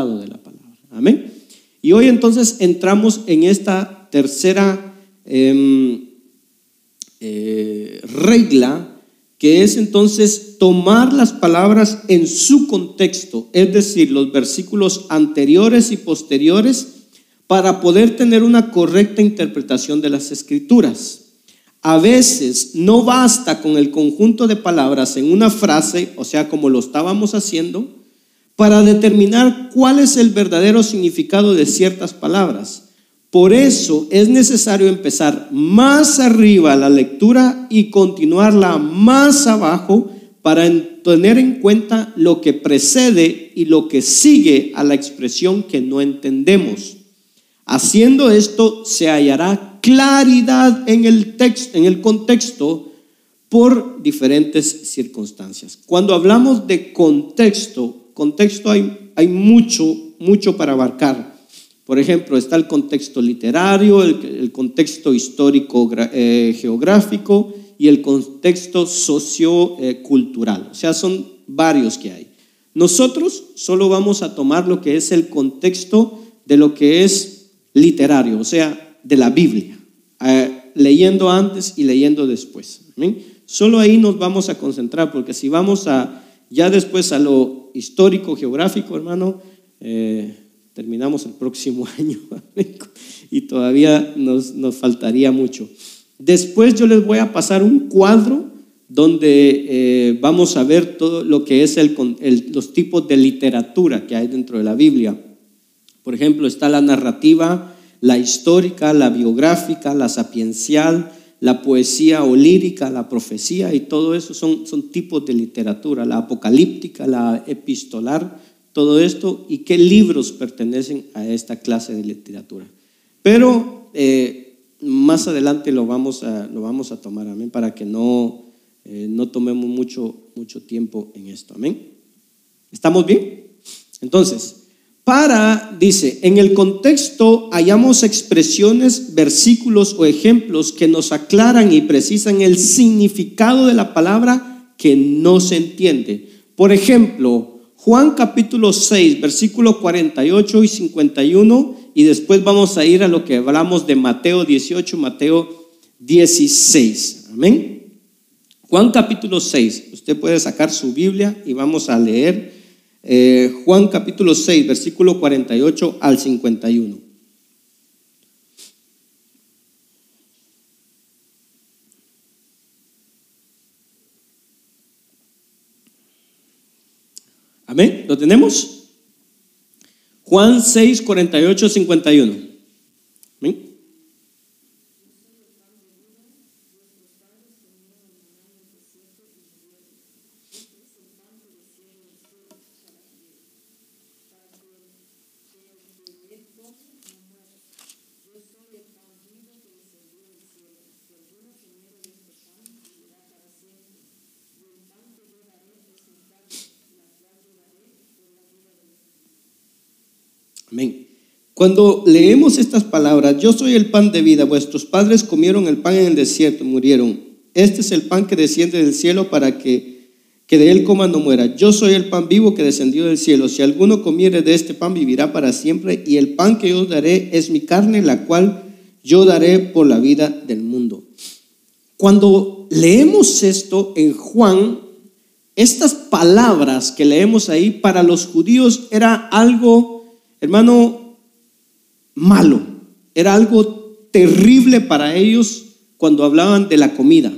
de la palabra. Amén. Y hoy entonces entramos en esta tercera em, eh, regla, que es entonces tomar las palabras en su contexto, es decir, los versículos anteriores y posteriores, para poder tener una correcta interpretación de las escrituras. A veces no basta con el conjunto de palabras en una frase, o sea, como lo estábamos haciendo, para determinar cuál es el verdadero significado de ciertas palabras. Por eso es necesario empezar más arriba la lectura y continuarla más abajo para tener en cuenta lo que precede y lo que sigue a la expresión que no entendemos. Haciendo esto se hallará claridad en el texto, en el contexto por diferentes circunstancias. Cuando hablamos de contexto, contexto hay, hay mucho, mucho para abarcar. Por ejemplo, está el contexto literario, el, contexto histórico eh, geográfico y el contexto sociocultural. o sea, son varios que hay. Nosotros solo vamos a tomar lo que es el contexto de lo que es literario, o sea, de la Biblia, eh, leyendo antes y leyendo después. Solo ahí nos vamos a concentrar, porque si vamos a ya después a lo histórico, geográfico, hermano, eh, terminamos el próximo año y todavía nos, nos, faltaría mucho. Después yo les voy a pasar un cuadro donde eh, vamos a ver todo lo que es el, los tipos de literatura que hay dentro de la Biblia. Por ejemplo, está la narrativa, la histórica, la biográfica, la sapiencial, la poesía o lírica, la profecía y todo eso son, son tipos de literatura, la apocalíptica, la epistolar, todo esto y qué libros pertenecen a esta clase de literatura. Pero eh, más adelante lo vamos a, lo vamos a tomar, amén, para que no, eh, no tomemos mucho, mucho tiempo en esto, amén. ¿Estamos bien? Entonces, para, dice, en el contexto hallamos expresiones, versículos o ejemplos que nos aclaran y precisan el significado de la palabra que no se entiende. Por ejemplo, Juan capítulo 6, versículo 48 y 51, y después vamos a ir a lo que hablamos de Mateo 18, Mateo 16. Amén. Juan capítulo 6, usted puede sacar su Biblia y vamos a leer eh, Juan capítulo 6, versículo 48 al 51. Amén. ¿Lo tenemos? Juan 6, 48, 51. Amén. Cuando leemos estas palabras, yo soy el pan de vida, vuestros padres comieron el pan en el desierto, murieron. Este es el pan que desciende del cielo para que, que de él coma no muera. Yo soy el pan vivo que descendió del cielo. Si alguno comiere de este pan, vivirá para siempre. Y el pan que yo daré es mi carne, la cual yo daré por la vida del mundo. Cuando leemos esto en Juan, estas palabras que leemos ahí para los judíos era algo hermano, malo. Era algo terrible para ellos cuando hablaban de la comida.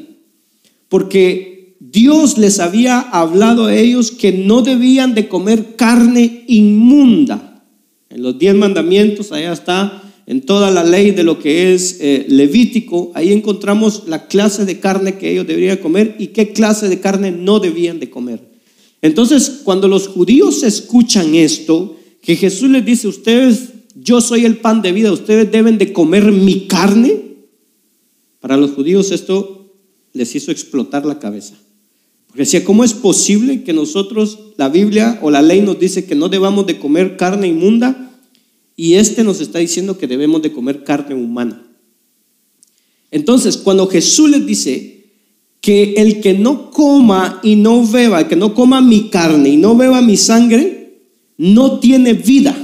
Porque Dios les había hablado a ellos que no debían de comer carne inmunda. En los diez mandamientos, allá está, en toda la ley de lo que es eh, levítico, ahí encontramos la clase de carne que ellos deberían comer y qué clase de carne no debían de comer. Entonces, cuando los judíos escuchan esto, que Jesús les dice, ustedes, yo soy el pan de vida, ustedes deben de comer mi carne. Para los judíos esto les hizo explotar la cabeza. Porque decía, ¿cómo es posible que nosotros, la Biblia o la ley nos dice que no debamos de comer carne inmunda y este nos está diciendo que debemos de comer carne humana? Entonces, cuando Jesús les dice que el que no coma y no beba, el que no coma mi carne y no beba mi sangre, no tiene vida.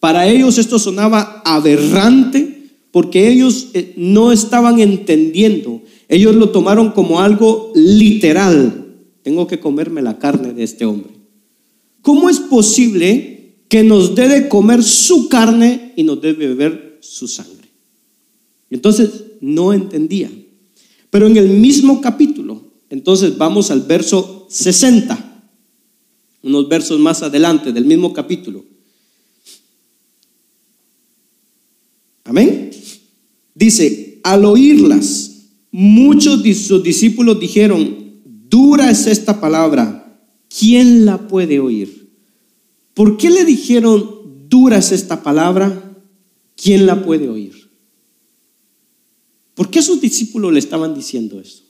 Para ellos esto sonaba aberrante porque ellos eh, no estaban entendiendo. Ellos lo tomaron como algo literal. Tengo que comerme la carne de este hombre. ¿Cómo es posible que nos debe comer su carne y nos debe beber su sangre? Entonces no entendía. Pero en el mismo capítulo, entonces vamos al verso 60, unos versos más adelante del mismo capítulo. Amén. Dice, al oírlas, muchos de sus discípulos dijeron, dura es esta palabra, ¿quién la puede oír? ¿Por qué le dijeron, dura es esta palabra, ¿quién la puede oír? ¿Por qué sus discípulos le estaban diciendo eso?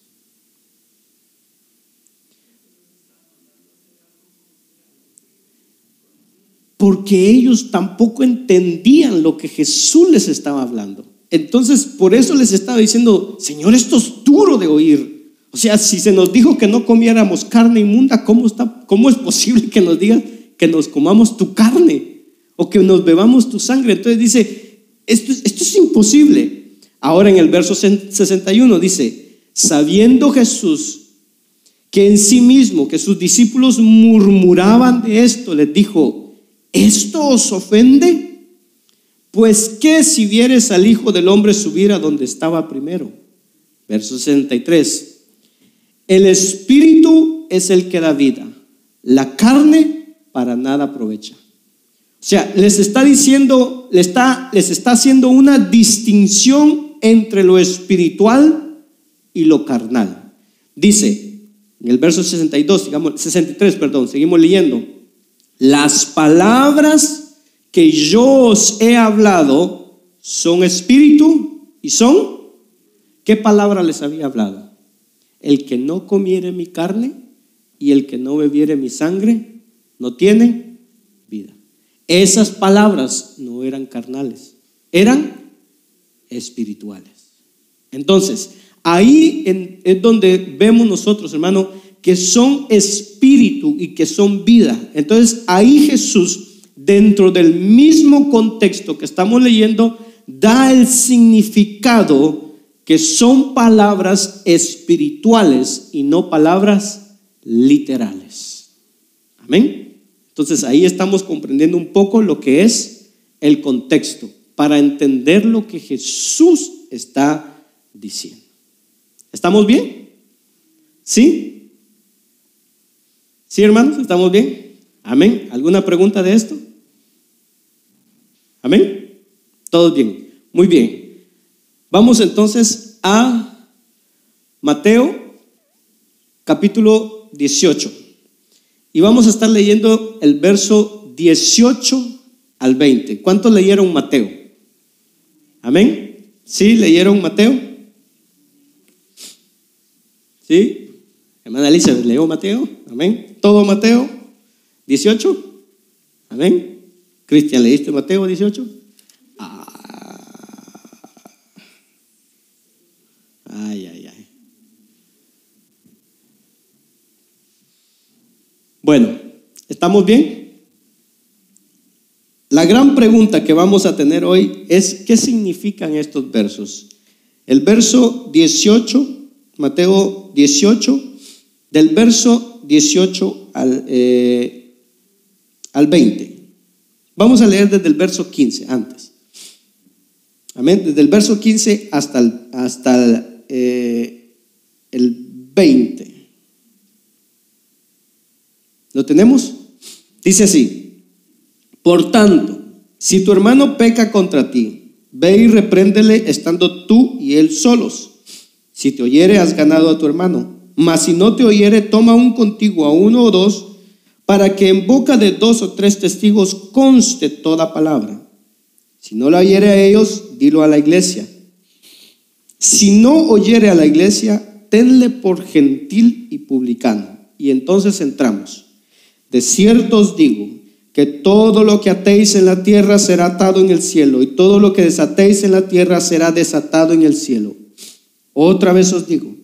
Porque ellos tampoco entendían lo que Jesús les estaba hablando. Entonces, por eso les estaba diciendo, Señor, esto es duro de oír. O sea, si se nos dijo que no comiéramos carne inmunda, ¿cómo, está, cómo es posible que nos digan que nos comamos tu carne o que nos bebamos tu sangre? Entonces dice, esto, esto es imposible. Ahora en el verso 61 dice, sabiendo Jesús que en sí mismo, que sus discípulos murmuraban de esto, les dijo, ¿esto os ofende? Pues qué si vieres al Hijo del Hombre subir a donde estaba primero. Verso 63. El Espíritu es el que da vida, la carne para nada aprovecha. O sea, les está diciendo, les está, les está haciendo una distinción entre lo espiritual y lo carnal. Dice en el verso 62, digamos, 63, perdón, seguimos leyendo. Las palabras que yo os he hablado son espíritu y son. ¿Qué palabra les había hablado? El que no comiere mi carne y el que no bebiere mi sangre no tiene vida. Esas palabras no eran carnales, eran espirituales. Entonces, ahí es donde vemos nosotros, hermano, que son espíritu y que son vida. Entonces, ahí Jesús, dentro del mismo contexto que estamos leyendo, da el significado que son palabras espirituales y no palabras literales. Amén. Entonces ahí estamos comprendiendo un poco lo que es el contexto para entender lo que Jesús está diciendo. ¿Estamos bien? ¿Sí? ¿Sí, hermanos? ¿Estamos bien? Amén. ¿Alguna pregunta de esto? Amén. ¿Todos bien? Muy bien. Vamos entonces a Mateo capítulo 18. Y vamos a estar leyendo el verso 18 al 20. ¿Cuántos leyeron Mateo? Amén. ¿Sí? ¿Leyeron Mateo? ¿Sí? Hermana Elizabeth, ¿leyó Mateo? Amén. ¿Todo Mateo? ¿18? Amén. Cristian, ¿leíste Mateo 18? Ah. Ay, ay, ay. Bueno, ¿estamos bien? La gran pregunta que vamos a tener hoy es, ¿qué significan estos versos? El verso 18, Mateo 18, del verso 18 al, eh, al 20. Vamos a leer desde el verso 15 antes. Amén. Desde el verso 15 hasta el, hasta eh, el 20. ¿Lo tenemos? Dice así. Por tanto, si tu hermano peca contra ti, ve y repréndele estando tú y él solos. Si te oyere, has ganado a tu hermano. Mas si no te oyere, toma un contigo a uno o dos, para que en boca de dos o tres testigos conste toda palabra. Si no la oyere a ellos, dilo a la iglesia. Si no oyere a la iglesia, tenle por gentil y publicano. Y entonces entramos. De cierto os digo, que todo lo que atéis en la tierra será atado en el cielo, y todo lo que desatéis en la tierra será desatado en el cielo. Otra vez os digo,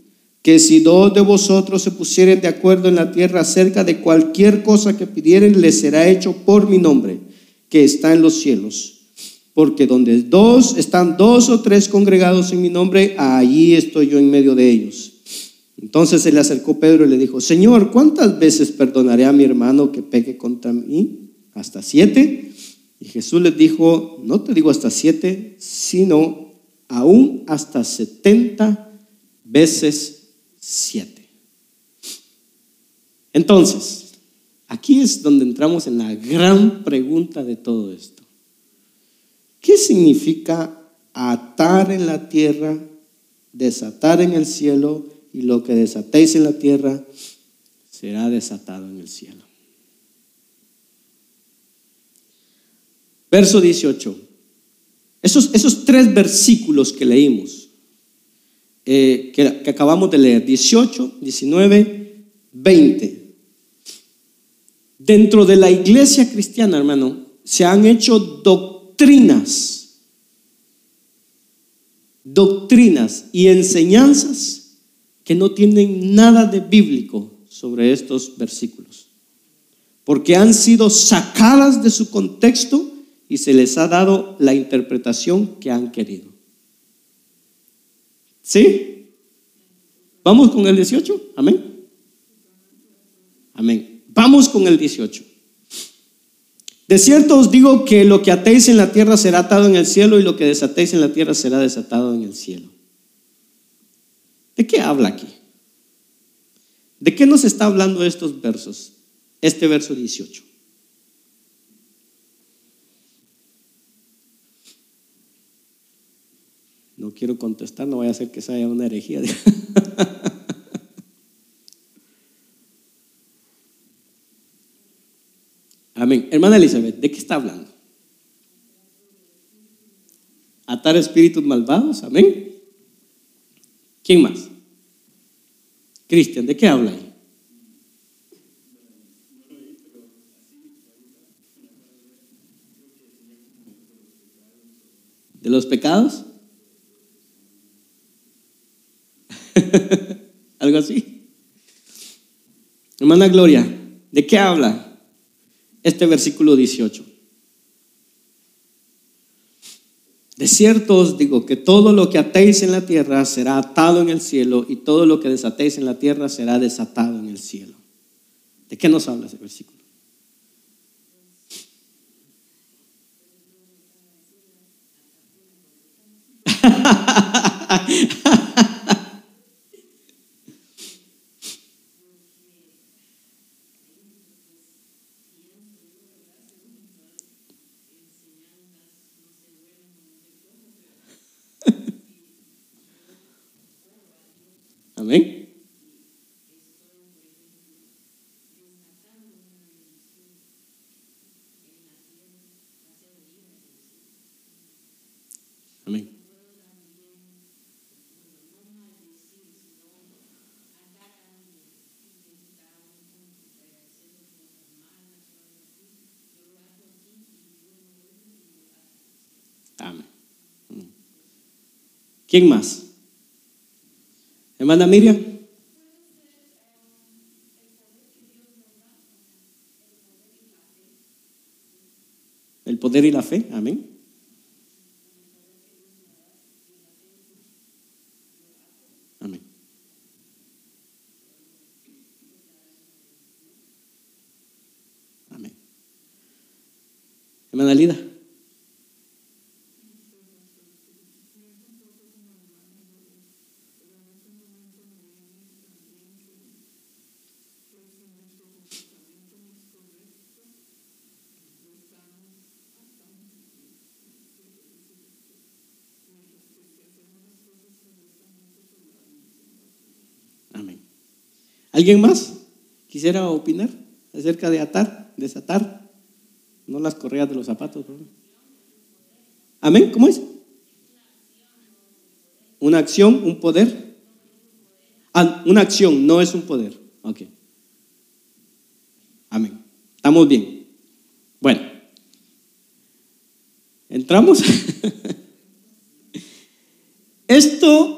que si dos de vosotros se pusieren de acuerdo en la tierra acerca de cualquier cosa que pidieren, les será hecho por mi nombre, que está en los cielos. Porque donde dos están dos o tres congregados en mi nombre, allí estoy yo en medio de ellos. Entonces se le acercó Pedro y le dijo, Señor, ¿cuántas veces perdonaré a mi hermano que peque contra mí? ¿Hasta siete? Y Jesús les dijo, no te digo hasta siete, sino aún hasta setenta veces Entonces, aquí es donde entramos en la gran pregunta de todo esto. ¿Qué significa atar en la tierra, desatar en el cielo y lo que desatéis en la tierra será desatado en el cielo? Verso 18. Esos, esos tres versículos que leímos eh, que, acabamos de leer, 18, 19, 20. Dentro de la iglesia cristiana, hermano, se han hecho doctrinas, doctrinas y enseñanzas que no tienen nada de bíblico sobre estos versículos, porque han sido sacadas de su contexto y se les ha dado la interpretación que han querido. ¿Sí? ¿Vamos con el 18? Amén. Amén. Vamos con el 18. De cierto os digo que lo que atéis en la tierra será atado en el cielo y lo que desatéis en la tierra será desatado en el cielo. ¿De qué habla aquí? ¿De qué nos está hablando estos versos? Este verso 18. No quiero contestar, no vaya a ser que sea una herejía. Amén. Hermana Elizabeth, ¿de qué está hablando? Atar espíritus malvados, amén. ¿Quién más? Cristian, ¿de qué habla ahí? ¿De los pecados? Algo así. Hermana Gloria, ¿de qué habla este versículo 18? De cierto os digo que todo lo que atéis en la tierra será atado en el cielo y todo lo que desatéis en la tierra será desatado en el cielo. ¿De qué nos habla ese versículo? Amén. Amén. Amén. ¿Quién más? Hermana Miriam. El poder y la fe, amén. Amén. Amén. Hermana Lida. ¿Alguien más quisiera opinar acerca de atar, desatar? No las correas de los zapatos. Amén. ¿Cómo es? Una acción, un poder. Ah, una acción, no es un poder. Ok. Amén. Estamos bien. Bueno. Entramos. Esto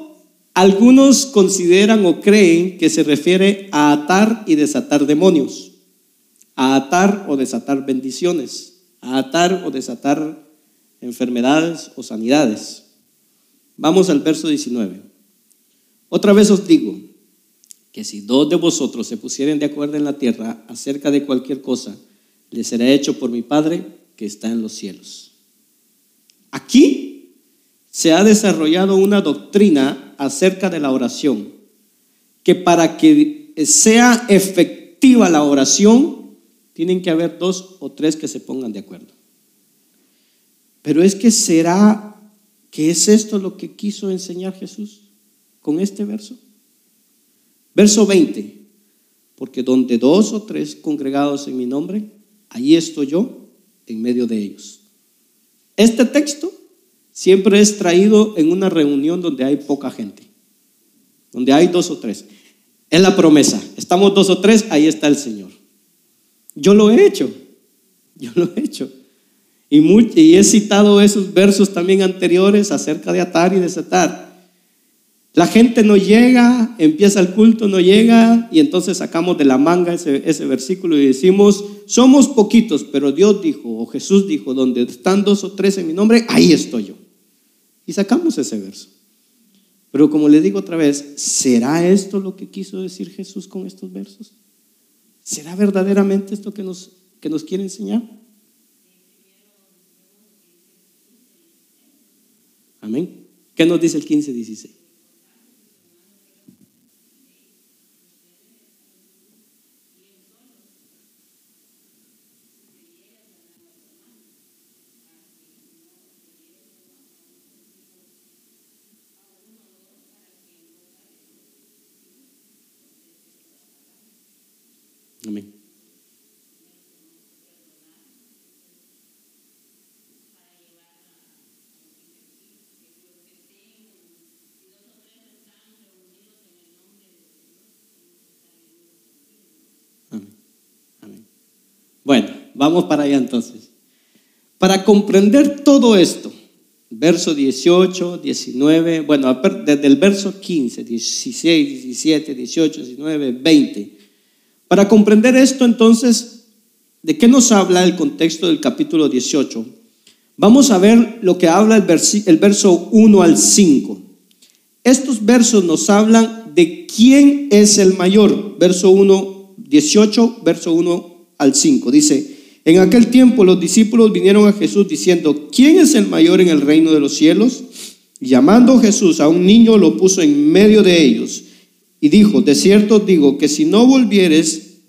Algunos consideran o creen que se refiere a atar y desatar demonios, a atar o desatar bendiciones, a atar o desatar enfermedades o sanidades. Vamos al verso 19. Otra vez os digo que si dos de vosotros se pusieren de acuerdo en la tierra acerca de cualquier cosa, le será hecho por mi Padre que está en los cielos. Aquí se ha desarrollado una doctrina acerca de la oración, que para que sea efectiva la oración, tienen que haber dos o tres que se pongan de acuerdo. Pero es que será que es esto lo que quiso enseñar Jesús con este verso. Verso 20, porque donde dos o tres congregados en mi nombre, ahí estoy yo en medio de ellos. Este texto siempre es traído en una reunión donde hay poca gente, donde hay dos o tres. Es la promesa. Estamos dos o tres, ahí está el Señor. Yo lo he hecho, yo lo he hecho. Y, he citado esos versos también anteriores acerca de atar y desatar. La gente no llega, empieza el culto, no llega, y entonces sacamos de la manga ese, ese, versículo y decimos, somos poquitos, pero Dios dijo, o Jesús dijo, donde están dos o tres en mi nombre, ahí estoy yo. Y sacamos ese verso. Pero como le digo otra vez, ¿será esto lo que quiso decir Jesús con estos versos? ¿Será verdaderamente esto que nos, que nos quiere enseñar? Amén. ¿Qué nos dice el 15, 16? Amén. Amén. Bueno, vamos para allá entonces. Para comprender todo esto, verso 18, 19, bueno, desde el verso 15, 16, 17, 18, 19, 20 para comprender esto entonces, ¿de qué nos habla el contexto del capítulo 18? Vamos a ver lo que habla el, verso 1 al 5. Estos versos nos hablan de quién es el mayor. Verso 1, 18, verso 1 al 5. Dice, en aquel tiempo los discípulos vinieron a Jesús diciendo, ¿quién es el mayor en el reino de los cielos? llamando Jesús a un niño, lo puso en medio de ellos y dijo, de cierto digo que si no volvieres,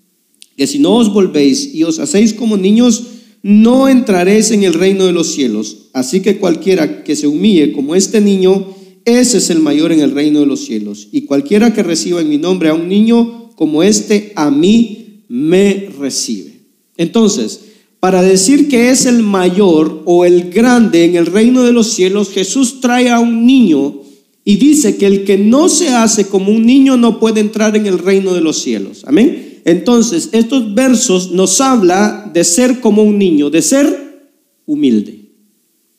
que si no os volvéis y os hacéis como niños, no entraréis en el reino de los cielos. Así que cualquiera que se humille como este niño, ese es el mayor en el reino de los cielos. Y cualquiera que reciba en mi nombre a un niño como este, a mí me recibe. Entonces, para decir que es el mayor o el grande en el reino de los cielos, Jesús trae a un niño y dice que el que no se hace como un niño no puede entrar en el reino de los cielos. Amén. Entonces, estos versos nos habla de ser como un niño, de ser humilde.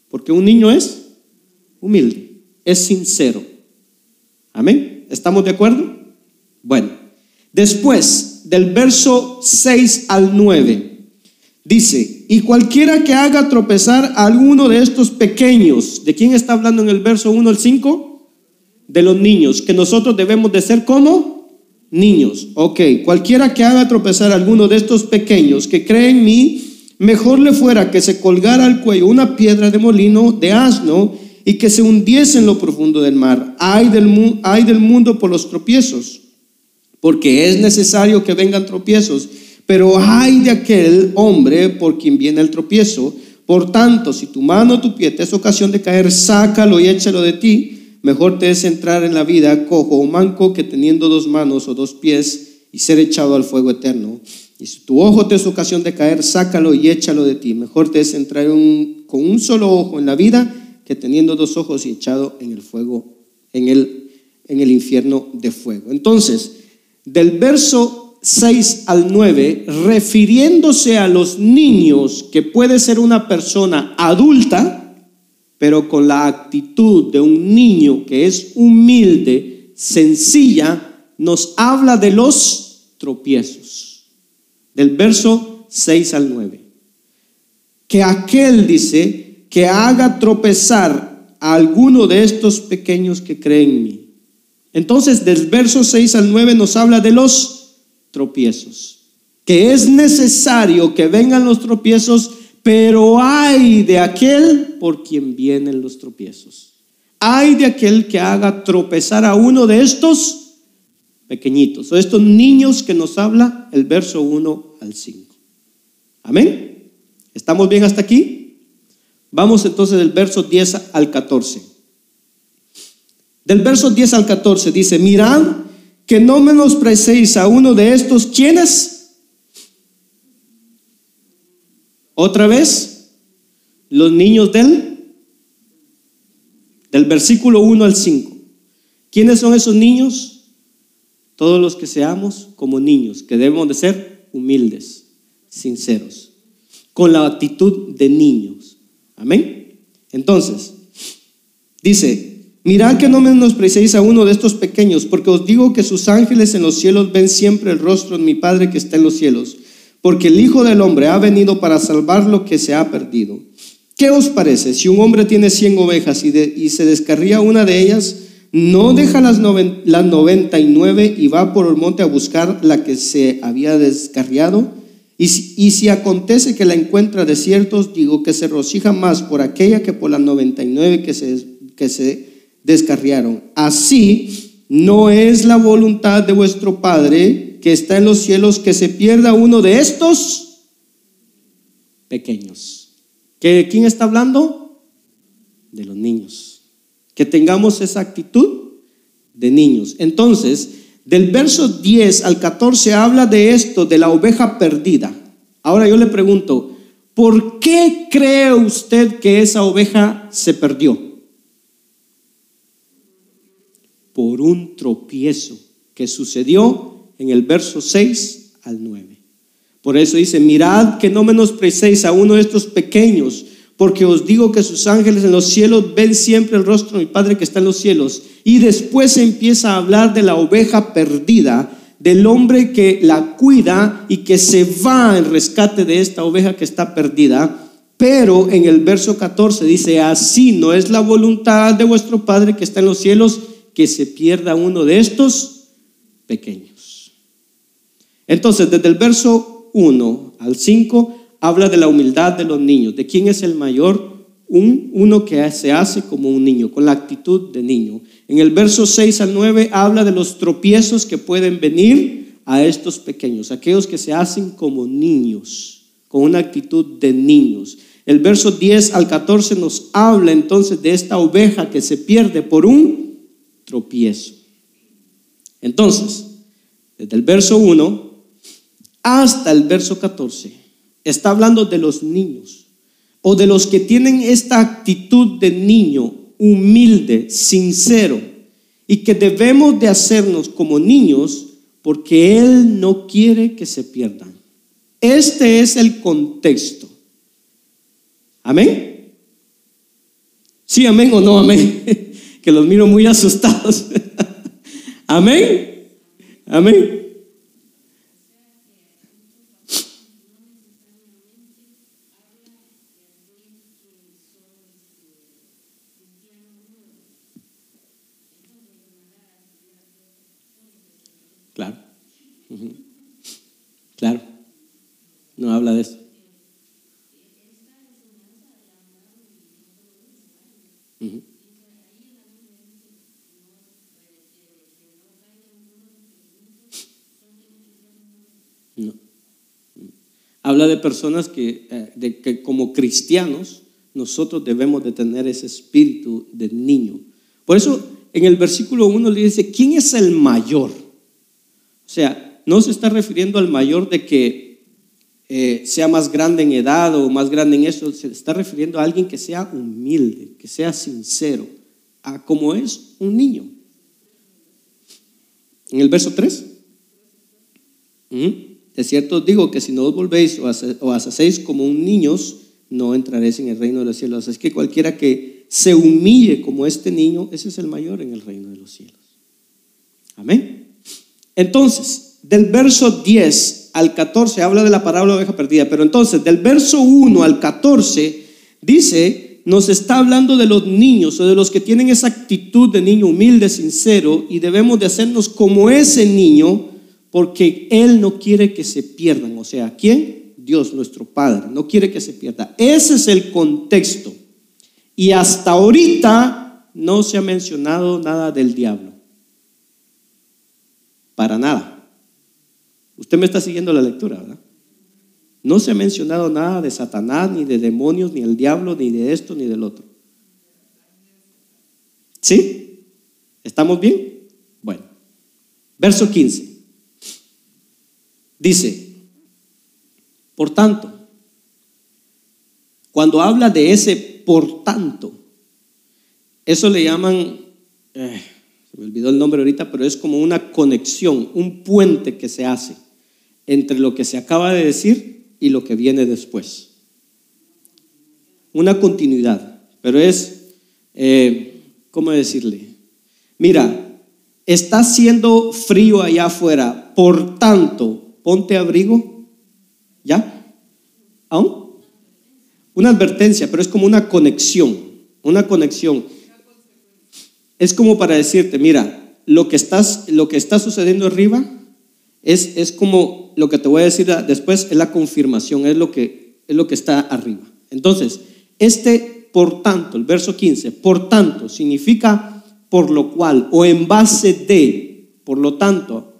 Porque un niño es humilde, es sincero. Amén. ¿Estamos de acuerdo? Bueno, después del verso 6 al 9, dice, y cualquiera que haga tropezar a alguno de estos pequeños, ¿de quién está hablando en el verso 1 al 5? de los niños, que nosotros debemos de ser como niños. Ok, cualquiera que haga tropezar a alguno de estos pequeños que cree en mí, mejor le fuera que se colgara al cuello una piedra de molino de asno y que se hundiese en lo profundo del mar. Hay del, hay del mundo por los tropiezos, porque es necesario que vengan tropiezos, pero hay de aquel hombre por quien viene el tropiezo. Por tanto, si tu mano o tu pie te es ocasión de caer, sácalo y échalo de ti Mejor te es entrar en la vida cojo o manco que teniendo dos manos o dos pies y ser echado al fuego eterno. Y si tu ojo te es ocasión de caer, sácalo y échalo de ti. Mejor te es entrar con un solo ojo en la vida que teniendo dos ojos y echado en el fuego, en el infierno de fuego. Entonces, del verso 6 al 9, refiriéndose a los niños, que puede ser una persona adulta, pero con la actitud de un niño que es humilde, sencilla, nos habla de los tropiezos. Del verso 6 al 9. Que aquel dice que haga tropezar a alguno de estos pequeños que creen en mí. Entonces, del verso 6 al 9 nos habla de los tropiezos. Que es necesario que vengan los tropiezos, pero hay de aquel por quien vienen los tropiezos. Hay de aquel que haga tropezar a uno de estos pequeñitos, o estos niños que nos habla el verso 1 al 5. Amén. ¿Estamos bien hasta aquí? Vamos entonces del verso 10 al 14. Del verso 10 al 14 dice, mirad que no menosprecéis a uno de estos, ¿quiénes? Otra vez, los niños del del versículo 1 al 5. ¿Quiénes son esos niños? Todos los que seamos como niños, que debemos de ser humildes, sinceros, con la actitud de niños. Amén. Entonces, dice, mirad que no menospreciéis a uno de estos pequeños, porque os digo que sus ángeles en los cielos ven siempre el rostro de mi Padre que está en los cielos, porque el Hijo del Hombre ha venido para salvar lo que se ha perdido. ¿Qué os parece? Si un hombre tiene 100 ovejas y, se descarría una de ellas, no deja las, las 99 y va por el monte a buscar la que se había descarriado. Y si, y si acontece que la encuentra de ciertos, digo que se rocija más por aquella que por las 99 que se, que se descarriaron. Así no es la voluntad de vuestro Padre que está en los cielos que se pierda uno de estos pequeños. ¿Que quién está hablando? De los niños. Que tengamos esa actitud de niños. Entonces, del verso 10 al 14 habla de esto, de la oveja perdida. Ahora yo le pregunto, ¿por qué cree usted que esa oveja se perdió? Por un tropiezo que sucedió en el verso 6 al 9. Por eso dice, mirad que no menosprecéis a uno de estos pequeños, porque os digo que sus ángeles en los cielos ven siempre el rostro de mi Padre que está en los cielos. Y después empieza a hablar de la oveja perdida, del hombre que la cuida y que se va en rescate de esta oveja que está perdida. Pero en el verso 14 dice, así no es la voluntad de vuestro Padre que está en los cielos que se pierda uno de estos pequeños. Entonces, desde el verso 1 al 5 habla de la humildad de los niños, de quién es el mayor, un, uno que se hace como un niño, con la actitud de niño. En el verso 6 al 9 habla de los tropiezos que pueden venir a estos pequeños, aquellos que se hacen como niños, con una actitud de niños. El verso 10 al 14 nos habla entonces de esta oveja que se pierde por un tropiezo. Entonces, desde el verso 1 hasta el verso 14. Está hablando de los niños o de los que tienen esta actitud de niño humilde, sincero y que debemos de hacernos como niños porque Él no quiere que se pierdan. Este es el contexto. Amén. Sí, amén o no, amén. Que los miro muy asustados. Amén. Amén. Claro, no habla de eso. No. Habla de personas que, eh, de que como cristianos nosotros debemos de tener ese espíritu de niño. Por eso en el versículo 1 le dice, ¿quién es el mayor? O sea, no se está refiriendo al mayor de que eh, sea más grande en edad o más grande en eso, se está refiriendo a alguien que sea humilde, que sea sincero, a como es un niño. En el verso 3, de cierto os digo que si no os volvéis o, o hacéis como un niños, no entraréis en el reino de los cielos. Es que cualquiera que se humille como este niño, ese es el mayor en el reino de los cielos. Amén. Entonces, del verso 10 al 14 habla de la parábola de oveja perdida, pero entonces del verso 1 al 14 dice, nos está hablando de los niños o de los que tienen esa actitud de niño humilde, sincero, y debemos de hacernos como ese niño porque Él no quiere que se pierdan. O sea, ¿quién? Dios, nuestro Padre, no quiere que se pierda. Ese es el contexto. Y hasta ahorita no se ha mencionado nada del diablo. Para nada. Usted me está siguiendo la lectura, ¿verdad? No se ha mencionado nada de Satanás, ni de demonios, ni el diablo, ni de esto, ni del otro. ¿Sí? ¿Estamos bien? Bueno. Verso 15. Dice, por tanto, cuando habla de ese por tanto, eso le llaman, eh, se me olvidó el nombre ahorita, pero es como una conexión, un puente que se hace entre lo que se acaba de decir y lo que viene después. Una continuidad, pero es, eh, ¿cómo decirle? Mira, está haciendo frío allá afuera, por tanto, ponte abrigo, ¿ya? ¿Aún? Una advertencia, pero es como una conexión, una conexión. Es como para decirte, mira, lo que, estás, lo que está sucediendo arriba es, es como lo que te voy a decir después, es la confirmación, es lo que, es lo que está arriba. Entonces, este por tanto, el verso 15, por tanto, significa por lo cual o en base de, por lo tanto,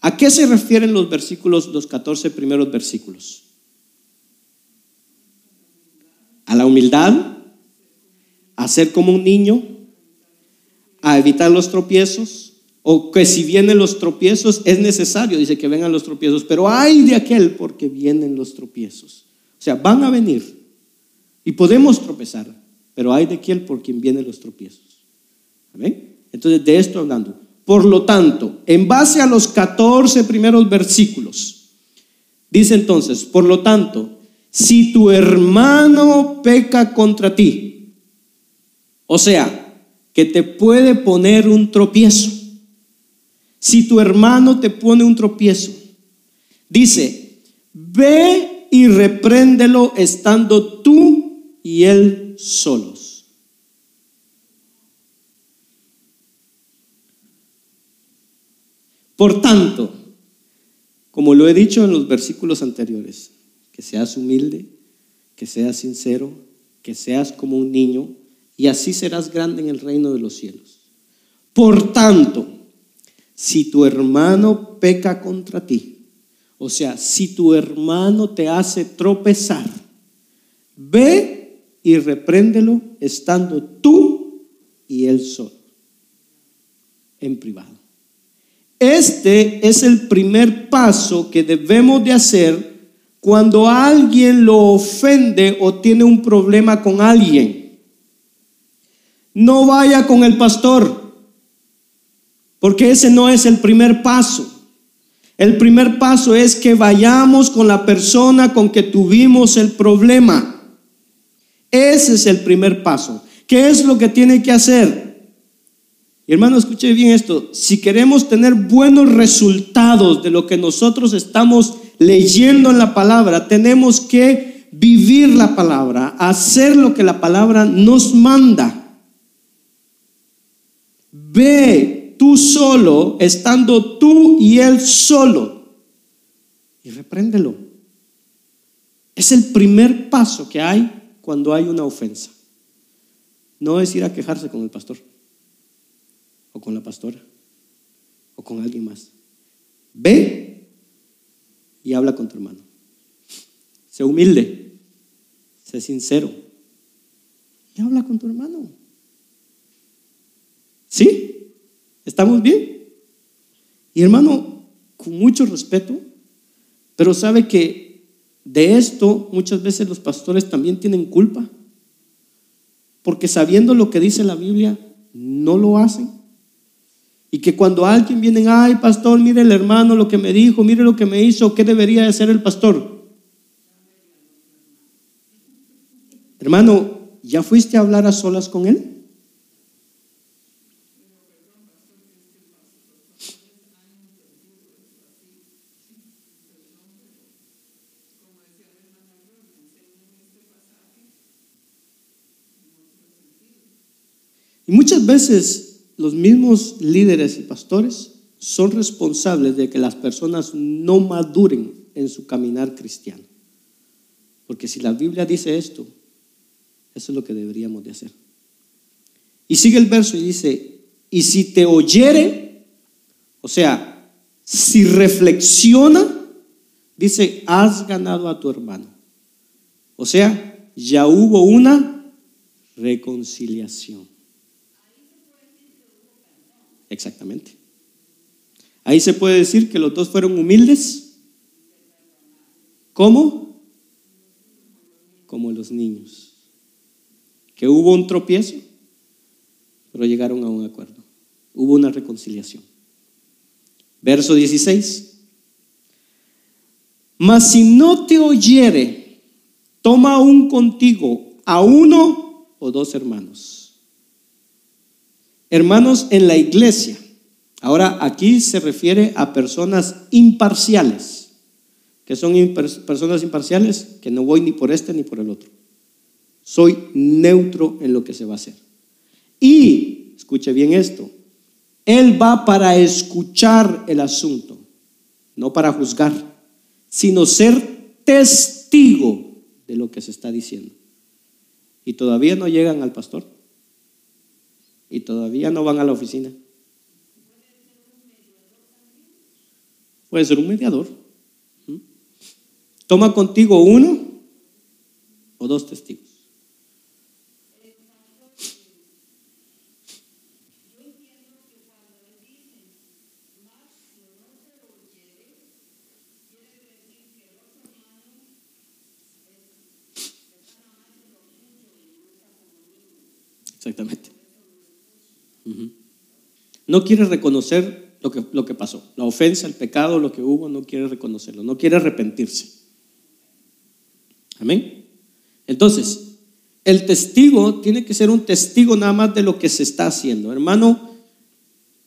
¿a qué se refieren los versículos, los 14 primeros versículos? A la humildad, a ser como un niño, a evitar los tropiezos, o que si vienen los tropiezos es necesario, dice que vengan los tropiezos, pero hay de aquel porque vienen los tropiezos. O sea, van a venir y podemos tropezar, pero hay de aquel por quien vienen los tropiezos. ¿Amén? Entonces, de esto hablando. Por lo tanto, en base a los 14 primeros versículos, dice entonces, por lo tanto, si tu hermano peca contra ti, o sea, que te puede poner un tropiezo, si tu hermano te pone un tropiezo, dice, ve y repréndelo estando tú y él solos. Por tanto, como lo he dicho en los versículos anteriores, que seas humilde, que seas sincero, que seas como un niño, y así serás grande en el reino de los cielos. Por tanto, si tu hermano peca contra ti, o sea, si tu hermano te hace tropezar, ve y repréndelo estando tú y él solo, en privado. Este es el primer paso que debemos de hacer cuando alguien lo ofende o tiene un problema con alguien. No vaya con el pastor. Porque ese no es el primer paso. El primer paso es que vayamos con la persona con que tuvimos el problema. Ese es el primer paso. ¿Qué es lo que tiene que hacer? Hermano, escuche bien esto. Si queremos tener buenos resultados de lo que nosotros estamos leyendo en la palabra, tenemos que vivir la palabra, hacer lo que la palabra nos manda. Ve tú solo, estando tú y él solo. Y repréndelo. Es el primer paso que hay cuando hay una ofensa. No es ir a quejarse con el pastor, o con la pastora, o con alguien más. Ve y habla con tu hermano. Sé humilde, sé sincero y habla con tu hermano. ¿Sí? ¿Estamos bien? Y hermano, con mucho respeto, pero sabe que de esto muchas veces los pastores también tienen culpa, porque sabiendo lo que dice la Biblia, no lo hacen. Y que cuando alguien viene, ay pastor, mire el hermano lo que me dijo, mire lo que me hizo, ¿qué debería hacer el pastor? Hermano, ¿ya fuiste a hablar a solas con él? Y muchas veces los mismos líderes y pastores son responsables de que las personas no maduren en su caminar cristiano. Porque si la Biblia dice esto, eso es lo que deberíamos de hacer. Y sigue el verso y dice, y si te oyere, o sea, si reflexiona, dice, has ganado a tu hermano. O sea, ya hubo una reconciliación. Exactamente. Ahí se puede decir que los dos fueron humildes. ¿Cómo? Como los niños. Que hubo un tropiezo, pero llegaron a un acuerdo. Hubo una reconciliación. Verso 16. Mas si no te oyere, toma aún contigo a uno o dos hermanos. Hermanos en la iglesia Ahora, aquí se refiere a personas imparciales. que son personas imparciales? Que no voy ni por este ni por el otro. Soy neutro en lo que se va a hacer. Y, escuche bien esto, Él va para escuchar el asunto, no para juzgar, sino ser testigo de lo que se está diciendo. Y todavía no llegan al pastor. Y todavía no van a la oficina. Puede ser un mediador. Toma contigo uno o dos testigos. Exactamente. No quiere reconocer lo que, lo que pasó. La ofensa, el pecado, lo que hubo, no quiere reconocerlo, no quiere arrepentirse. Amén. Entonces, el testigo tiene que ser un testigo nada más de lo que se está haciendo. Hermano,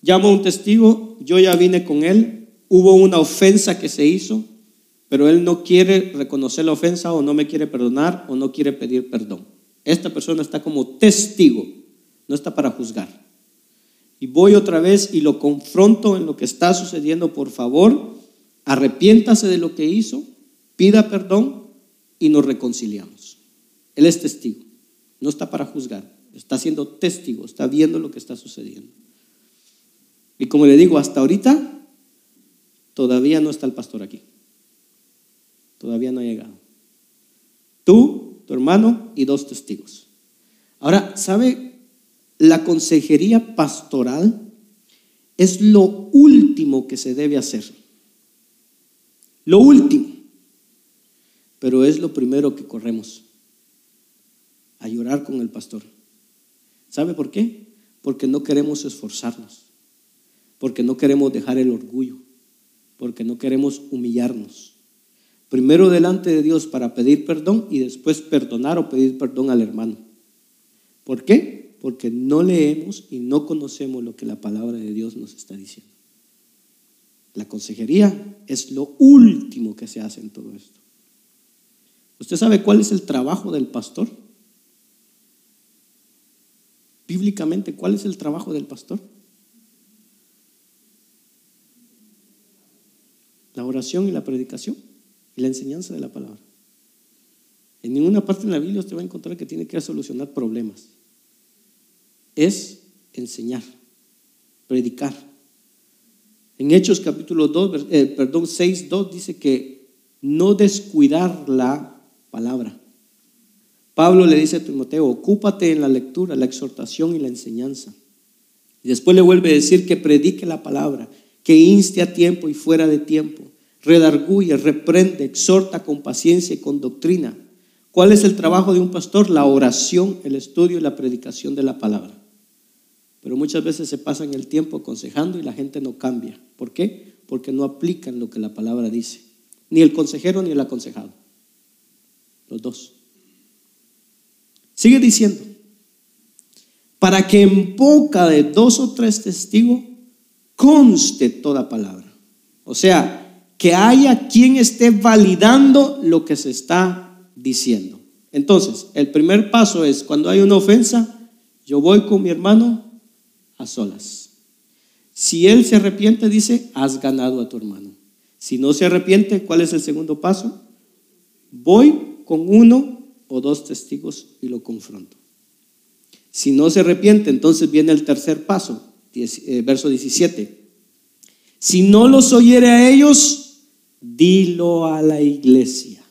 llamo a un testigo, yo ya vine con él, hubo una ofensa que se hizo, pero él no quiere reconocer la ofensa o no me quiere perdonar o no quiere pedir perdón. Esta persona está como testigo, no está para juzgar y voy otra vez y lo confronto en lo que está sucediendo, por favor, arrepiéntase de lo que hizo, pida perdón y nos reconciliamos. Él es testigo, no está para juzgar, está siendo testigo, está viendo lo que está sucediendo. Y como le digo, hasta ahorita todavía no está el pastor aquí. Todavía no ha llegado. Tú, tu hermano y dos testigos. Ahora, ¿sabe la consejería pastoral es lo último que se debe hacer. Lo último. Pero es lo primero que corremos. A llorar con el pastor. ¿Sabe por qué? Porque no queremos esforzarnos. Porque no queremos dejar el orgullo. Porque no queremos humillarnos. Primero delante de Dios para pedir perdón y después perdonar o pedir perdón al hermano. ¿Por qué? Porque no leemos y no conocemos lo que la palabra de Dios nos está diciendo. La consejería es lo último que se hace en todo esto. ¿Usted sabe cuál es el trabajo del pastor? Bíblicamente, ¿cuál es el trabajo del pastor? La oración y la predicación y la enseñanza de la palabra. En ninguna parte de la Biblia usted va a encontrar que tiene que solucionar problemas es enseñar, predicar. En Hechos capítulo 2, eh, perdón, 6, 2 dice que no descuidar la palabra. Pablo le dice a Timoteo, ocúpate en la lectura, la exhortación y la enseñanza. Y después le vuelve a decir que predique la palabra, que inste a tiempo y fuera de tiempo, redarguye, reprende, exhorta con paciencia y con doctrina. ¿Cuál es el trabajo de un pastor? La oración, el estudio y la predicación de la palabra. Pero muchas veces se pasan el tiempo aconsejando y la gente no cambia. ¿Por qué? Porque no aplican lo que la palabra dice. Ni el consejero ni el aconsejado. Los dos. Sigue diciendo, para que en boca de dos o tres testigos conste toda palabra. O sea, que haya quien esté validando lo que se está diciendo. Entonces, el primer paso es, cuando hay una ofensa, yo voy con mi hermano a solas. Si él se arrepiente, dice, has ganado a tu hermano. Si no se arrepiente, ¿cuál es el segundo paso? Voy con uno o dos testigos y lo confronto. Si no se arrepiente, entonces viene el tercer paso, eh, verso 17. Si no los oyere a ellos, dilo a la iglesia.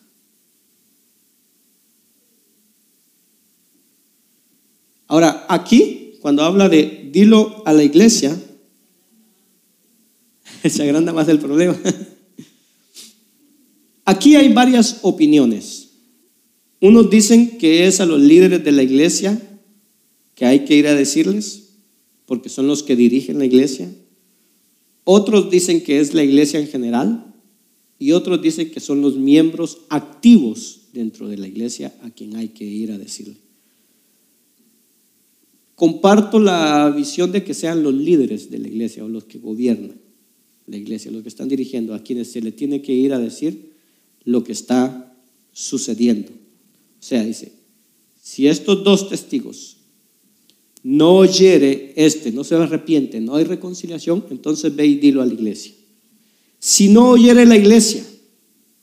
Ahora, aquí, cuando habla de dilo a la iglesia, se agranda más el problema. Aquí hay varias opiniones. Unos dicen que es a los líderes de la iglesia que hay que ir a decirles, porque son los que dirigen la iglesia. Otros dicen que es la iglesia en general y otros dicen que son los miembros activos dentro de la iglesia a quien hay que ir a decirle. Comparto la visión de que sean los líderes de la iglesia o los que gobiernan la iglesia, los que están dirigiendo, a quienes se le tiene que ir a decir lo que está sucediendo. O sea, dice, si estos dos testigos no oyere este, no se arrepiente, no hay reconciliación, entonces ve y dilo a la iglesia. Si no oyere la iglesia,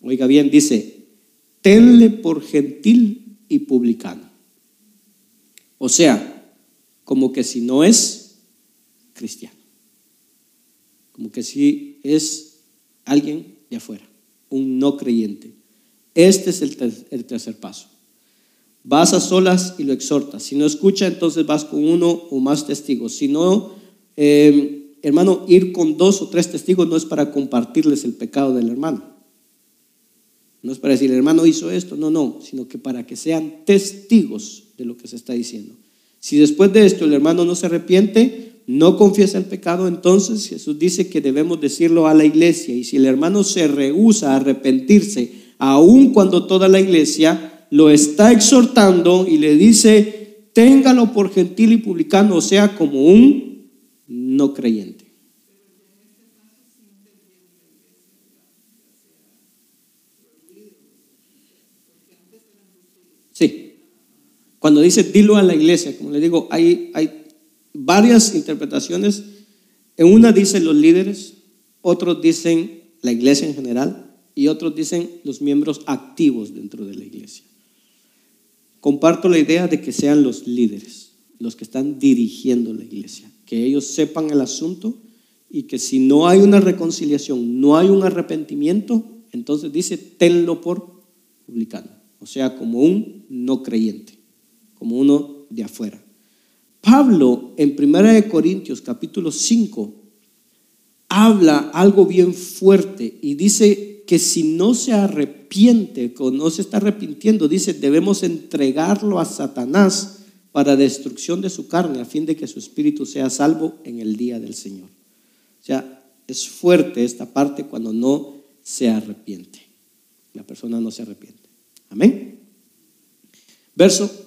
oiga bien, dice, tenle por gentil y publicano. O sea, como que si no es cristiano, como que si es alguien de afuera un no creyente. Este es el, tercer paso. Vas a solas y lo exhortas. Si no escucha, entonces vas con uno o más testigos. Si no, em, hermano, ir con dos o tres testigos no es para compartirles el pecado del hermano. No es para decir, el hermano hizo esto, no, no, sino que para que sean testigos de lo que se está diciendo. Si después de esto el hermano no se arrepiente, no confiesa el pecado, entonces Jesús dice que debemos decirlo a la iglesia. Y si el hermano se rehúsa a arrepentirse, aun cuando toda la iglesia lo está exhortando y le dice, téngalo por gentil y publicano, o sea, como un no creyente. Sí. Cuando dice dilo a la iglesia, como le digo, hay, hay varias interpretaciones. En una dicen los líderes, otros dicen la iglesia en general y otros dicen los miembros activos dentro de la iglesia. Comparto la idea de que sean los líderes, los que están dirigiendo la iglesia, que ellos sepan el asunto y que si no hay una reconciliación, no hay un arrepentimiento, entonces dice, tenlo por publicano, o sea, como un no creyente, como uno de afuera. Pablo en 1 Corintios capítulo 5 habla algo bien fuerte y dice que si no se arrepiente, o no se está arrepintiendo, dice, debemos entregarlo a Satanás para destrucción de su carne, a fin de que su espíritu sea salvo en el día del Señor. O sea, es fuerte esta parte cuando no se arrepiente. La persona no se arrepiente. Amén. Verso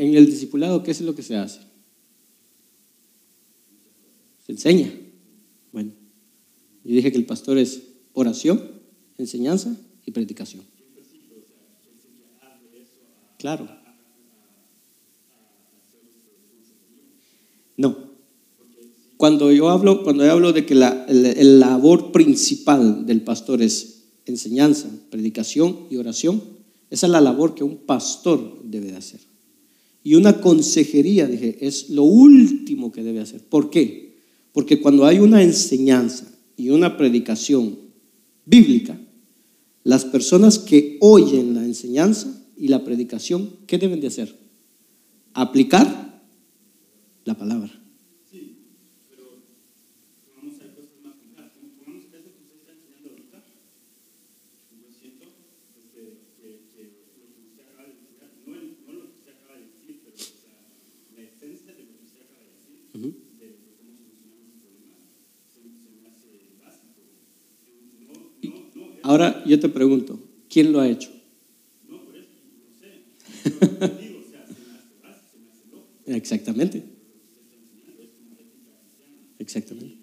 En el discipulado, ¿qué es lo que se hace? Se enseña. Bueno, yo dije que el pastor es oración, enseñanza y predicación. Claro. No. Cuando yo hablo, cuando yo hablo de que la, labor principal del pastor es enseñanza, predicación y oración. Esa es la labor que un pastor debe de hacer. Y una consejería, dije, es lo último que debe hacer. ¿Por qué? Porque cuando hay una enseñanza y una predicación bíblica, las personas que oyen la enseñanza y la predicación, ¿qué deben de hacer? Aplicar la palabra. Ahora yo te pregunto, ¿quién lo ha hecho? No, por eso no sé. Exactamente. Exactamente.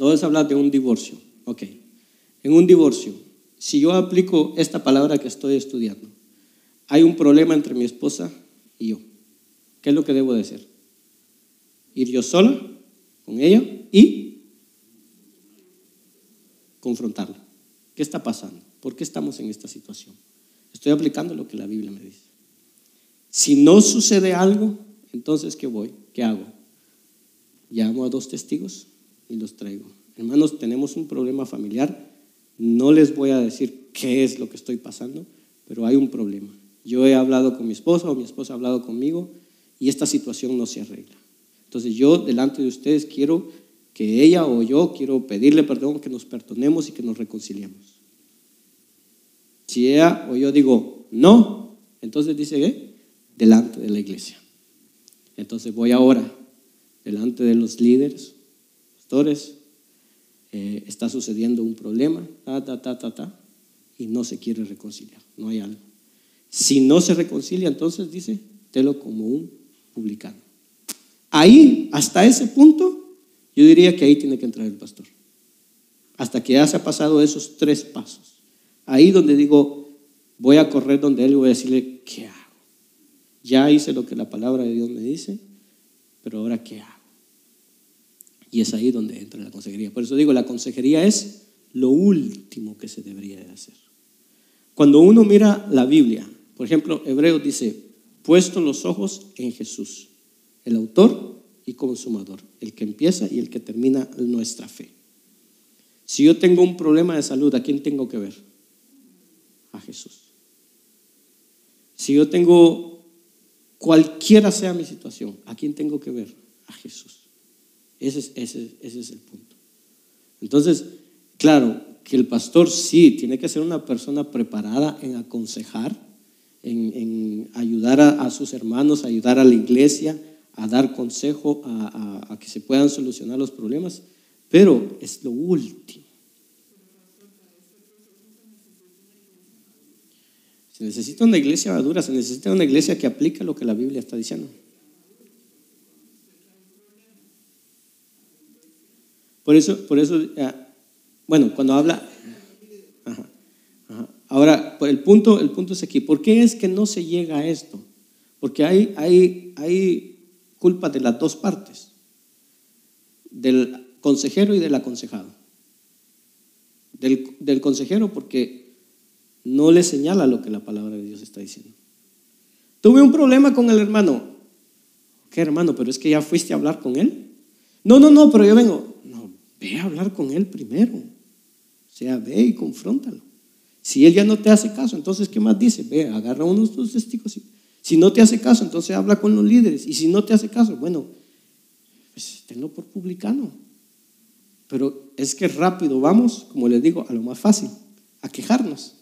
A hablar de un divorcio, ok, en un divorcio, si yo aplico esta palabra que estoy estudiando, hay un problema entre mi esposa y yo. ¿Qué es lo que debo de hacer? Ir yo sola con ella y confrontarla. ¿Qué está pasando? ¿Por qué estamos en esta situación? Estoy aplicando lo que la Biblia me dice. Si no sucede algo, entonces ¿qué voy? ¿Qué hago? Llamo a dos testigos y los traigo. Hermanos, tenemos un problema familiar. No les voy a decir qué es lo que estoy pasando, pero hay un problema. Yo he hablado con mi esposa o mi esposa ha hablado conmigo y esta situación no se arregla. Entonces yo delante de ustedes quiero que ella o yo quiero pedirle perdón, que nos perdonemos y que nos reconciliemos. Si ella o yo digo no, entonces dice ¿qué? delante de la iglesia. Entonces voy ahora delante de los líderes, pastores, eh, está sucediendo un problema, ta, ta, ta, ta, ta, y no se quiere reconciliar, no hay algo. Si no se reconcilia, entonces dice, telo como un publicano. Ahí, hasta ese punto, yo diría que ahí tiene que entrar el pastor. Hasta que ya se ha pasado esos tres pasos. Ahí donde digo, voy a correr donde él y voy a decirle, ¿qué hago? Ya hice lo que la palabra de Dios me dice, pero ahora ¿qué hago? Y es ahí donde entra la consejería. Por eso digo, la consejería es lo último que se debería de hacer. Cuando uno mira la Biblia, por ejemplo, Hebreos dice, puesto los ojos en Jesús, el autor y consumador, el que empieza y el que termina nuestra fe. Si yo tengo un problema de salud, ¿a quién tengo que ver? A Jesús. Si yo tengo cualquiera sea mi situación, ¿a quién tengo que ver? A Jesús. Ese es, ese, ese es el punto. Entonces, claro, que el pastor sí tiene que ser una persona preparada en aconsejar, en, ayudar a, sus hermanos, ayudar a la iglesia, a dar consejo, a, que se puedan solucionar los problemas, pero es lo último. Se necesita una iglesia madura, se necesita una iglesia que aplique lo que la Biblia está diciendo. Por eso, por eso, eh, bueno, cuando habla, Ahora, el punto, el punto es aquí. ¿Por qué es que no se llega a esto? Porque hay, hay, hay culpa de las dos partes, del consejero y del aconsejado. Del, del consejero porque no le señala lo que la palabra de Dios está diciendo. Tuve un problema con el hermano. ¿Qué hermano? Pero es que ya fuiste a hablar con él. No, no, no, pero yo vengo. Ve a hablar con él primero. O sea, ve y confróntalo. Si él ya no te hace caso, entonces, ¿qué más dice? Ve, agarra unos dos testigos. Si no te hace caso, entonces habla con los líderes. Y si no te hace caso, bueno, pues tenlo por publicano. Pero es que rápido vamos, como les digo, a lo más fácil, a quejarnos.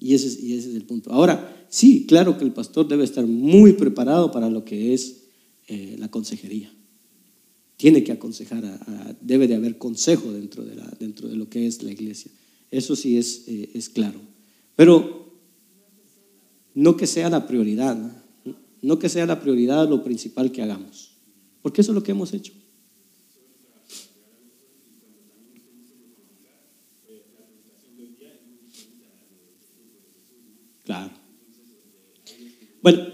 Y ese, es, y ese es el punto. Ahora, sí, claro que el pastor debe estar muy preparado para lo que es eh, la consejería. Tiene que aconsejar, debe de haber consejo dentro de, la, dentro de lo que es la iglesia. Eso sí es, eh, es claro. Pero no que sea la prioridad, ¿no? no que sea la prioridad lo principal que hagamos, porque eso es lo que hemos hecho. Claro. Bueno.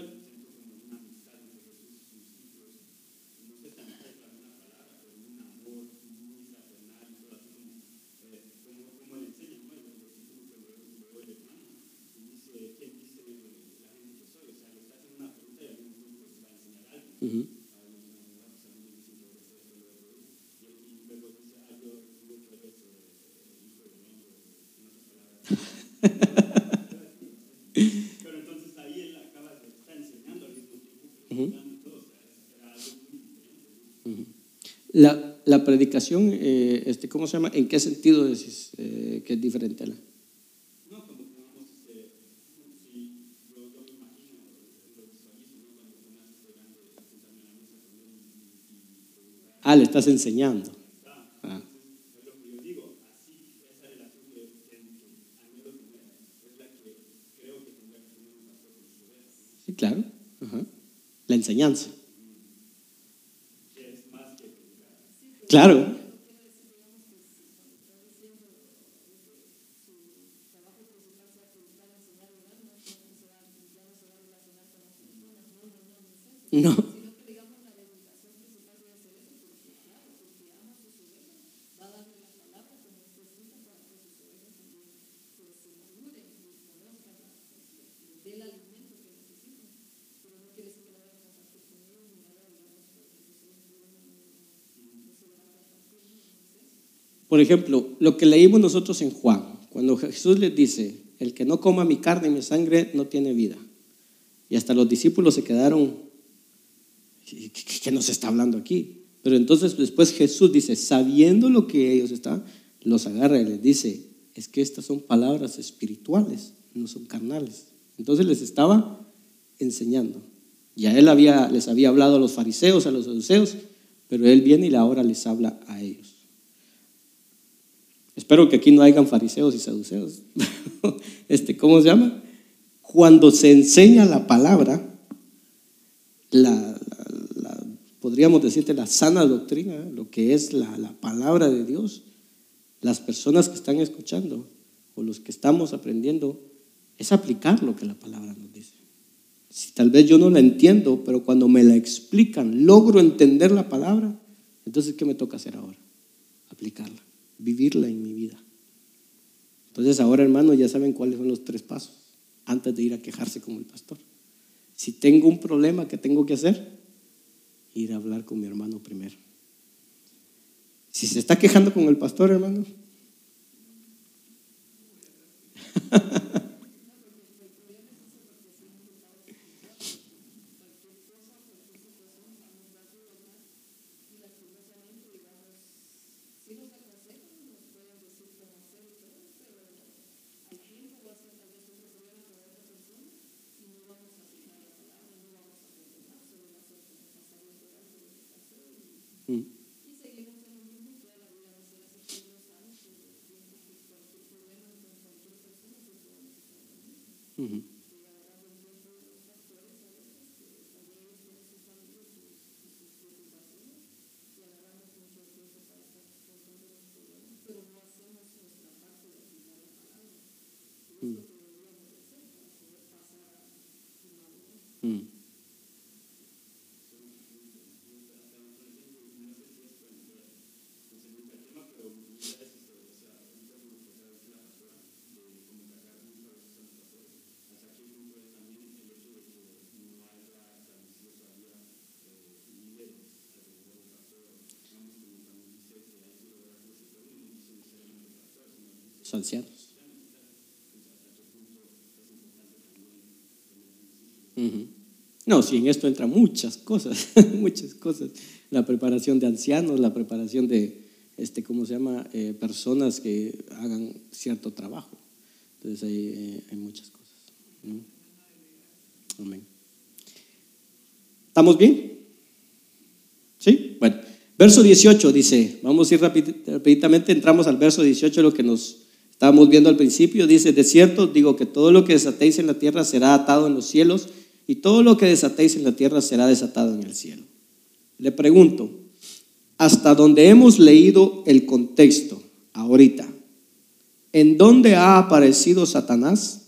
La, la predicación, eh, este, ¿cómo se llama? ¿En qué sentido decís eh, que es diferente a la? Ah, le estás enseñando. Ah. Sí, claro. La enseñanza. Claro. No. Por ejemplo, lo que leímos nosotros en Juan, cuando Jesús les dice, el que no coma mi carne y mi sangre no tiene vida. Y hasta los discípulos se quedaron, ¿qué, nos está hablando aquí? Pero entonces después Jesús dice, sabiendo lo que ellos están, los agarra y les dice, es que estas son palabras espirituales, no son carnales. Entonces les estaba enseñando. Ya él había, les había hablado a los fariseos, a los saduceos, pero él viene y ahora les habla a ellos. Espero que aquí no hayan fariseos y saduceos. Este, ¿Cómo se llama? Cuando se enseña la palabra, la, podríamos decirte la sana doctrina, lo que es la, la palabra de Dios, las personas que están escuchando o los que estamos aprendiendo, es aplicar lo que la palabra nos dice. Si tal vez yo no la entiendo, pero cuando me la explican, logro entender la palabra, entonces ¿qué me toca hacer ahora? Aplicarla vivirla en mi vida. Entonces ahora, hermanos, ya saben cuáles son los tres pasos antes de ir a quejarse con el pastor. Si tengo un problema, ¿qué tengo que hacer? Ir a hablar con mi hermano primero. Si se está quejando con el pastor, hermano. Mm-hmm. Ancianos. No, si en esto entran muchas cosas, muchas cosas. La preparación de ancianos, la preparación de, este, ¿cómo se llama? Eh, personas que hagan cierto trabajo. Entonces hay, hay muchas cosas. Amén. ¿Estamos bien? ¿Sí? Bueno, verso 18 dice, vamos a ir rápidamente, entramos al verso 18, lo que nos estábamos viendo al principio, dice, de cierto digo que todo lo que desatéis en la tierra será atado en los cielos y todo lo que desatéis en la tierra será desatado en el cielo. Le pregunto, hasta donde hemos leído el contexto ahorita, ¿en dónde ha aparecido Satanás?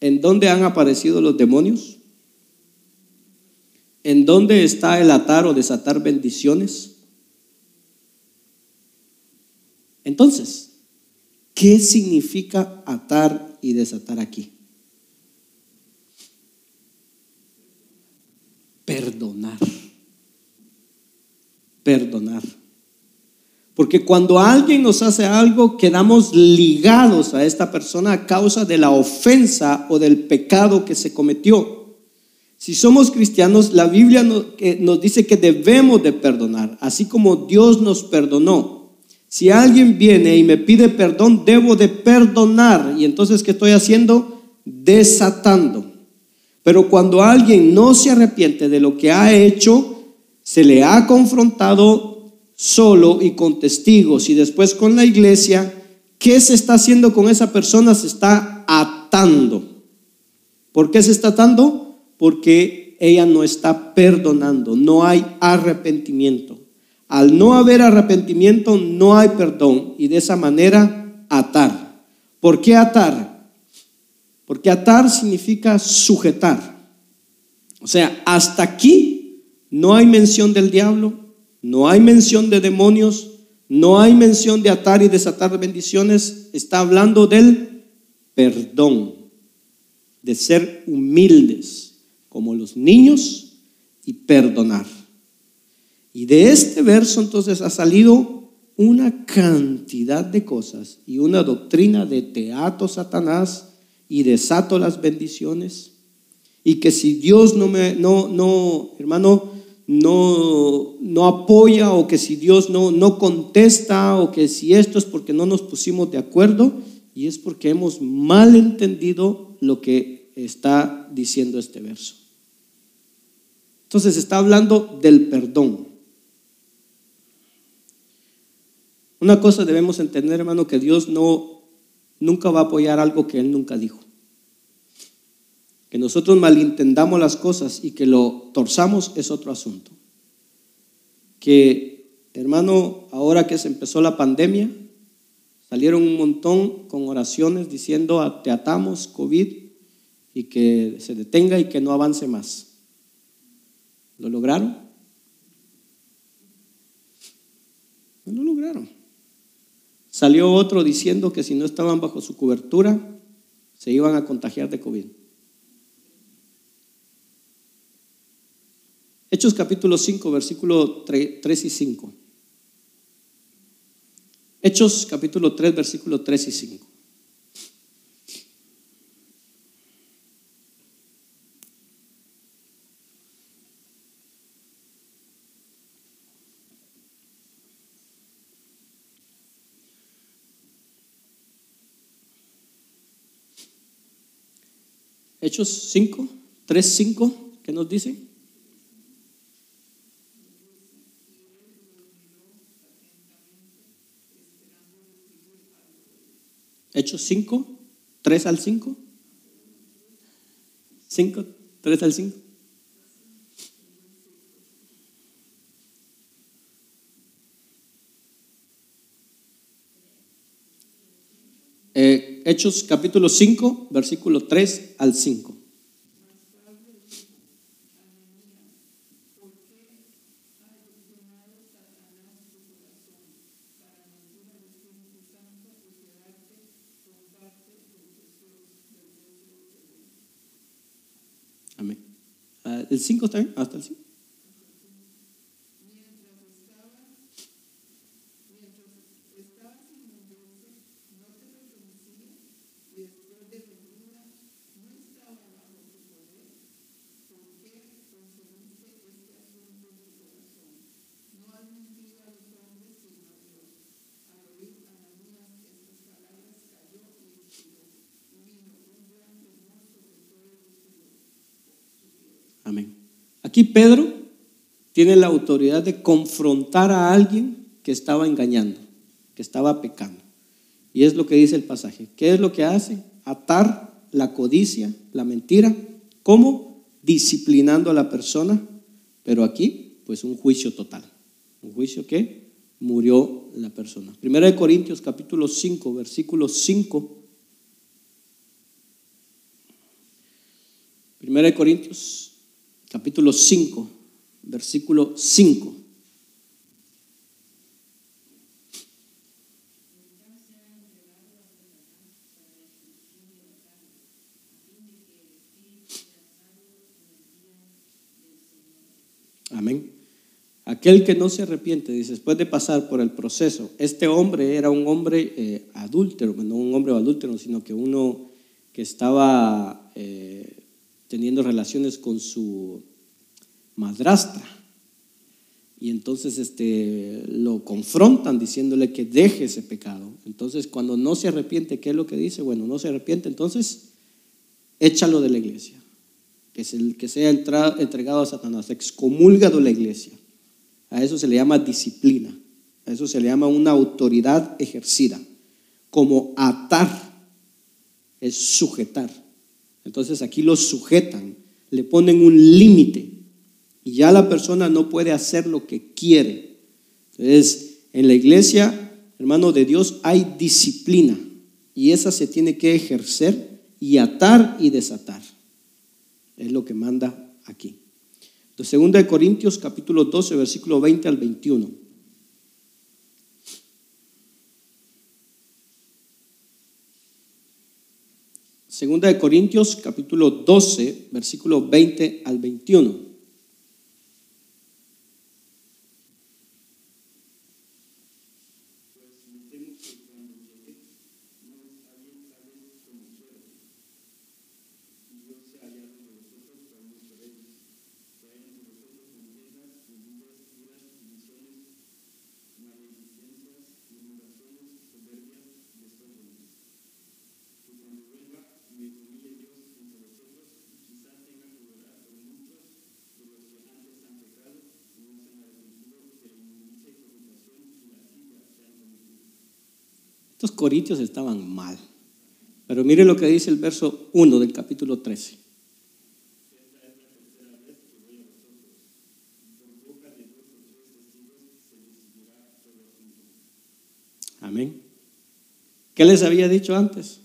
¿En dónde han aparecido los demonios? ¿En dónde está el atar o desatar bendiciones? Entonces, ¿qué significa atar y desatar aquí? Perdonar. Perdonar. Porque cuando alguien nos hace algo, quedamos ligados a esta persona a causa de la ofensa o del pecado que se cometió. Si somos cristianos, la Biblia nos, dice que debemos de perdonar, así como Dios nos perdonó. Si alguien viene y me pide perdón, debo de perdonar. Y entonces, ¿qué estoy haciendo? Desatando. Pero cuando alguien no se arrepiente de lo que ha hecho, se le ha confrontado solo y con testigos y después con la iglesia, ¿qué se está haciendo con esa persona? Se está atando. ¿Por qué se está atando? porque ella no está perdonando, no hay arrepentimiento. Al no haber arrepentimiento, no hay perdón y de esa manera atar. ¿Por qué atar? Porque atar significa sujetar. O sea, hasta aquí no hay mención del diablo, no hay mención de demonios, no hay mención de atar y desatar bendiciones. Está hablando del perdón, de ser humildes como los niños y perdonar. Y de este verso entonces ha salido una cantidad de cosas y una doctrina de teatro Satanás y desato las bendiciones. Y que si Dios no me, no, no, hermano, no, no apoya o que si Dios no, no contesta o que si esto es porque no nos pusimos de acuerdo y es porque hemos mal entendido lo que está diciendo este verso. Entonces está hablando del perdón. Una cosa debemos entender, hermano, que Dios no nunca va a apoyar algo que él nunca dijo. Que nosotros malintendamos las cosas y que lo torzamos es otro asunto. Que, hermano, ahora que se empezó la pandemia, salieron un montón con oraciones diciendo te atamos COVID y que se detenga y que no avance más. ¿Lo lograron? No lo lograron. Salió otro diciendo que si no estaban bajo su cobertura, se iban a contagiar de COVID. Hechos capítulo 5, versículo 3 y 5. Hechos capítulo 3, versículo 3 y 5. Hechos 5, 3, 5, ¿qué nos dice? Hechos 5, 3 al 5. 5, 3 al 5. Eh, Hechos capítulo 5, versículo 3 al 5. Amén. Ah, ¿El 5 está bien? ¿Hasta el 5? Amén. Aquí Pedro tiene la autoridad de confrontar a alguien que estaba engañando, que estaba pecando. Y es lo que dice el pasaje. ¿Qué es lo que hace? Atar la codicia, la mentira. ¿Cómo? Disciplinando a la persona. Pero aquí, pues un juicio total. Un juicio que murió la persona. Primera de Corintios capítulo 5, versículo 5. Primera de Corintios capítulo 5, versículo 5. Amén. Aquel que no se arrepiente, dice, después de pasar por el proceso, este hombre era un hombre eh, adúltero, no un hombre adúltero, sino que uno que estaba eh, teniendo relaciones con su madrastra. Y entonces este, lo confrontan diciéndole que deje ese pecado. Entonces cuando no se arrepiente, ¿qué es lo que dice? Bueno, no se arrepiente, entonces échalo de la iglesia. Que, es el, que sea entregado a Satanás, excomulga de la iglesia. A eso se le llama disciplina. A eso se le llama una autoridad ejercida. Como atar es sujetar. Entonces aquí lo sujetan, le ponen un límite y ya la persona no puede hacer lo que quiere. Entonces, en la iglesia, hermano de Dios, hay disciplina y esa se tiene que ejercer y atar y desatar. Es lo que manda aquí. De Corintios capítulo 12, versículo 20 al 21. Segunda de Corintios capítulo 12, versículo 20 al 21. Estos corintios estaban mal. Pero mire lo que dice el verso 1 del capítulo 13. Amén. ¿Qué les había dicho antes?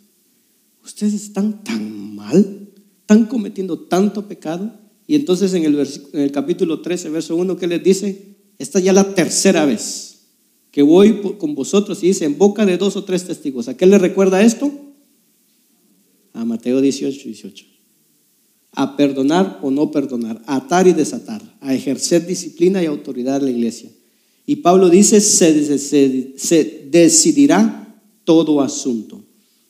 Ustedes están tan mal, están cometiendo tanto pecado. Y entonces en el, en el capítulo 13, verso 1, ¿qué les dice? Esta ya la tercera vez que voy con vosotros y dice en boca de dos o tres testigos. ¿A qué le recuerda esto? A Mateo 18, 18. A perdonar o no perdonar, a atar y desatar, a ejercer disciplina y autoridad en la iglesia. Y Pablo dice, se, decidirá todo asunto.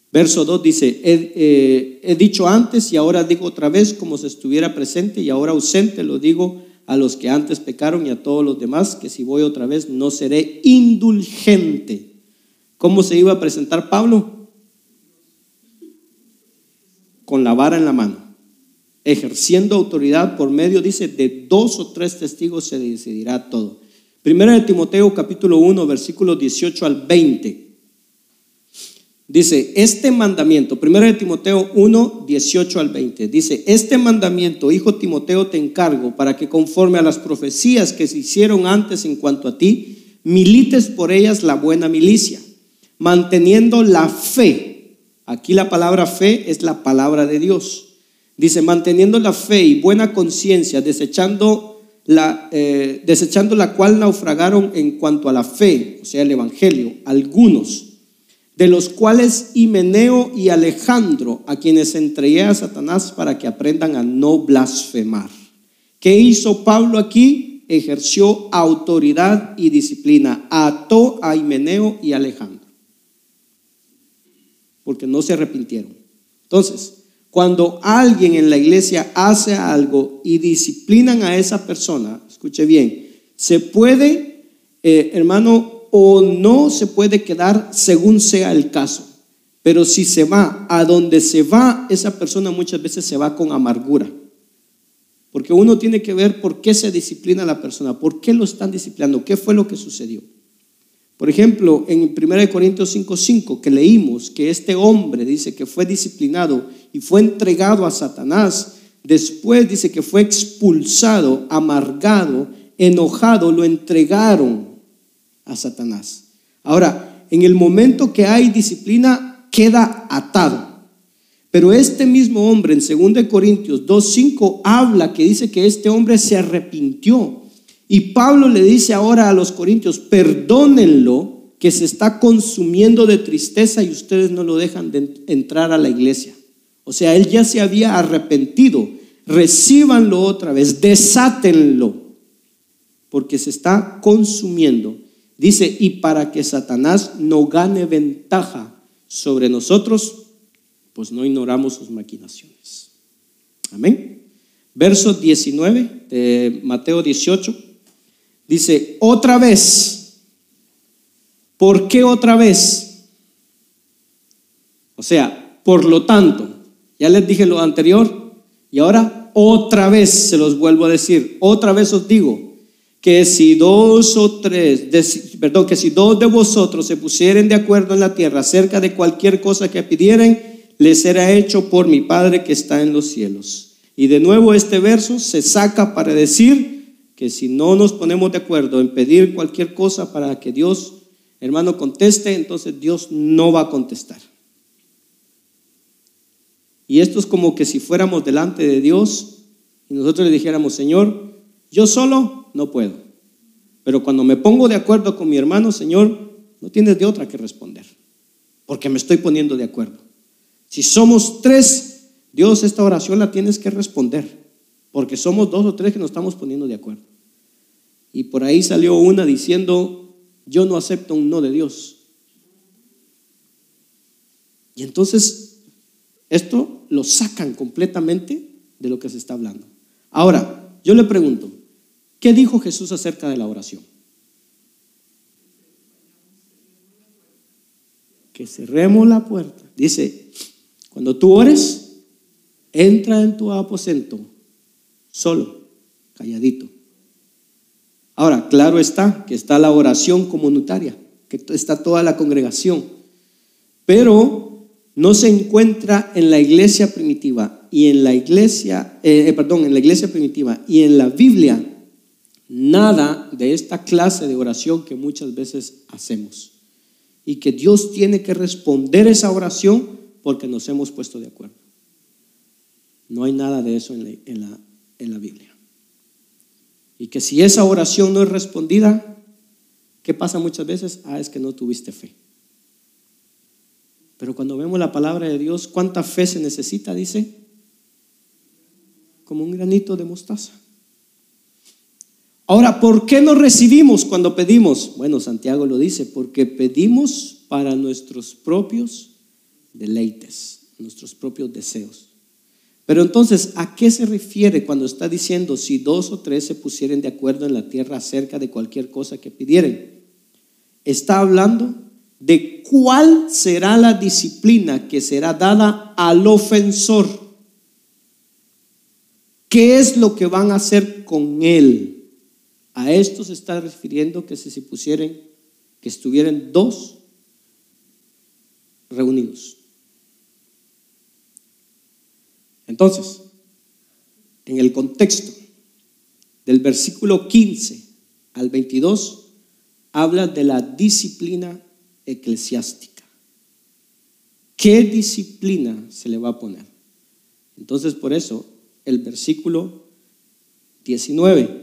Verso 2 dice, he, he dicho antes y ahora digo otra vez como si estuviera presente y ahora ausente, lo digo a los que antes pecaron y a todos los demás, que si voy otra vez no seré indulgente. ¿Cómo se iba a presentar Pablo? Con la vara en la mano, ejerciendo autoridad por medio, dice, de dos o tres testigos se decidirá todo. Primera de Timoteo capítulo 1, versículos 18 al 20. Dice, este mandamiento, 1 de Timoteo 1, 18 al 20, dice, este mandamiento, hijo Timoteo, te encargo para que conforme a las profecías que se hicieron antes en cuanto a ti, milites por ellas la buena milicia, manteniendo la fe. Aquí la palabra fe es la palabra de Dios. Dice, manteniendo la fe y buena conciencia, desechando la, eh, desechando la cual naufragaron en cuanto a la fe, o sea, el Evangelio, algunos de los cuales Himeneo y Alejandro, a quienes entregué a Satanás para que aprendan a no blasfemar. ¿Qué hizo Pablo aquí? Ejerció autoridad y disciplina, ató a Himeneo y Alejandro, porque no se arrepintieron. Entonces, cuando alguien en la iglesia hace algo y disciplinan a esa persona, escuche bien, se puede, eh, hermano, o no se puede quedar según sea el caso. Pero si se va a donde se va, esa persona muchas veces se va con amargura. Porque uno tiene que ver por qué se disciplina a la persona, por qué lo están disciplinando, qué fue lo que sucedió. Por ejemplo, en 1 Corintios 5:5 que leímos que este hombre dice que fue disciplinado y fue entregado a Satanás, después dice que fue expulsado, amargado, enojado, lo entregaron a Satanás. Ahora, en el momento que hay disciplina, queda atado. Pero este mismo hombre en 2 Corintios 2.5 habla que dice que este hombre se arrepintió. Y Pablo le dice ahora a los corintios, perdónenlo que se está consumiendo de tristeza y ustedes no lo dejan de entrar a la iglesia. O sea, él ya se había arrepentido. Recíbanlo otra vez, desátenlo, porque se está consumiendo. Dice, y para que Satanás no gane ventaja sobre nosotros, pues no ignoramos sus maquinaciones. Amén. Verso 19 de Mateo 18 dice, otra vez, ¿por qué otra vez? O sea, por lo tanto, ya les dije lo anterior y ahora otra vez se los vuelvo a decir, otra vez os digo, que si dos o tres, perdón, que si dos de vosotros se pusieren de acuerdo en la tierra acerca de cualquier cosa que pidieren, le será hecho por mi Padre que está en los cielos. Y de nuevo este verso se saca para decir que si no nos ponemos de acuerdo en pedir cualquier cosa para que Dios, hermano, conteste, entonces Dios no va a contestar. Y esto es como que si fuéramos delante de Dios y nosotros le dijéramos, Señor, yo solo no puedo. Pero cuando me pongo de acuerdo con mi hermano, Señor, no tienes de otra que responder, porque me estoy poniendo de acuerdo. Si somos tres, Dios, esta oración la tienes que responder, porque somos dos o tres que nos estamos poniendo de acuerdo. Y por ahí salió una diciendo, yo no acepto un no de Dios. Y entonces, esto lo sacan completamente de lo que se está hablando. Ahora, yo le pregunto, ¿qué dijo Jesús acerca de la oración? Que cerremos la puerta. Dice, cuando tú ores, entra en tu aposento, solo, calladito. Ahora, claro está que está la oración comunitaria, que está toda la congregación, pero no se encuentra en la iglesia primitiva y en la iglesia, eh, eh, perdón, en la iglesia primitiva y en la Biblia nada de esta clase de oración que muchas veces hacemos y que Dios tiene que responder esa oración porque nos hemos puesto de acuerdo. No hay nada de eso en la, en la, Biblia. Y que si esa oración no es respondida, ¿qué pasa muchas veces? Ah, es que no tuviste fe. Pero cuando vemos la palabra de Dios, ¿cuánta fe se necesita? Dice, como un granito de mostaza. Ahora, ¿por qué no recibimos cuando pedimos? Bueno, Santiago lo dice, porque pedimos para nuestros propios deleites, nuestros propios deseos. Pero entonces, ¿a qué se refiere cuando está diciendo si dos o tres se pusieren de acuerdo en la tierra acerca de cualquier cosa que pidieren? Está hablando de cuál será la disciplina que será dada al ofensor. ¿Qué es lo que van a hacer con él? A esto se está refiriendo que se pusieren, que estuvieran dos reunidos. Entonces, en el contexto del versículo 15 al 22, habla de la disciplina eclesiástica. ¿Qué disciplina se le va a poner? Entonces, por eso, el versículo 19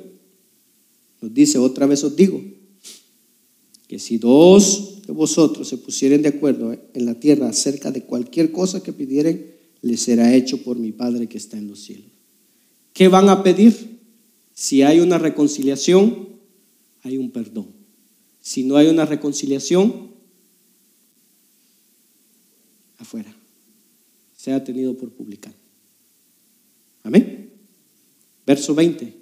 nos dice, otra vez os digo, que si dos de vosotros se pusieren de acuerdo en la tierra acerca de cualquier cosa que pidieren, le será hecho por mi Padre que está en los cielos. ¿Qué van a pedir? Si hay una reconciliación, hay un perdón. Si no hay una reconciliación, afuera. Se ha tenido por publicar. Amén. Verso 20.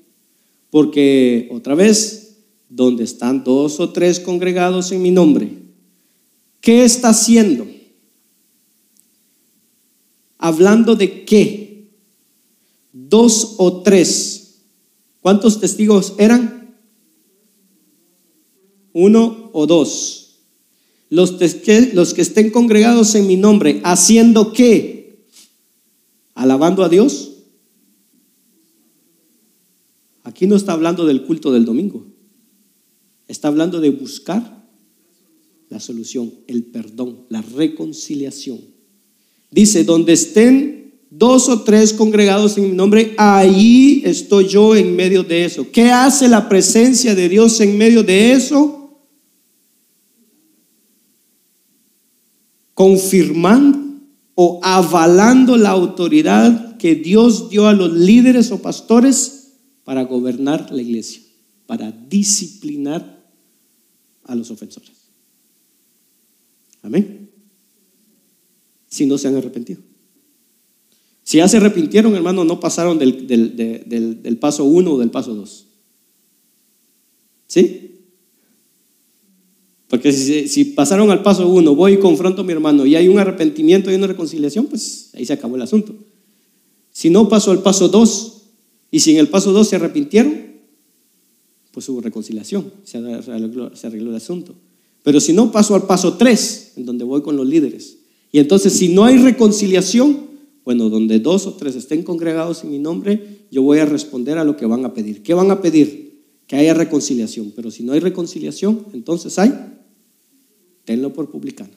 Porque otra vez, donde están dos o tres congregados en mi nombre, ¿qué está haciendo? Hablando de qué? Dos o tres. ¿Cuántos testigos eran? Uno o dos. Los, los que estén congregados en mi nombre, haciendo qué? Alabando a Dios. Aquí no está hablando del culto del domingo. Está hablando de buscar la solución, el perdón, la reconciliación. Dice, donde estén dos o tres congregados en mi nombre, ahí estoy yo en medio de eso. ¿Qué hace la presencia de Dios en medio de eso? Confirmando o avalando la autoridad que Dios dio a los líderes o pastores para gobernar la iglesia, para disciplinar a los ofensores. Amén. Si no se han arrepentido. Si ya se arrepintieron, hermano, no pasaron del, paso uno o del paso dos. ¿Sí? Porque si, si, pasaron al paso uno, voy y confronto a mi hermano y hay un arrepentimiento y una reconciliación, pues ahí se acabó el asunto. Si no pasó al paso dos y si en el paso dos se arrepintieron, pues hubo reconciliación, se arregló, el asunto. Pero si no, paso al paso tres, en donde voy con los líderes. Y entonces, si no hay reconciliación, bueno, donde dos o tres estén congregados en mi nombre, yo voy a responder a lo que van a pedir. ¿Qué van a pedir? Que haya reconciliación. Pero si no hay reconciliación, entonces hay, tenlo por publicano.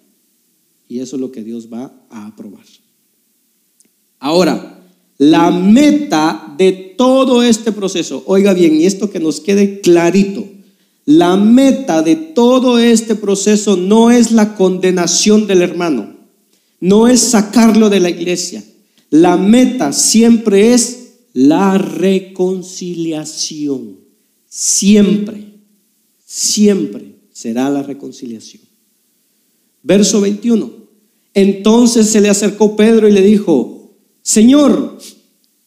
Y eso es lo que Dios va a aprobar. Ahora, la meta de todo este proceso, oiga bien, y esto que nos quede clarito, la meta de todo este proceso no es la condenación del hermano, no es sacarlo de la iglesia, la meta siempre es la reconciliación. Siempre, siempre será la reconciliación. Verso 21. Entonces se le acercó Pedro y le dijo, Señor,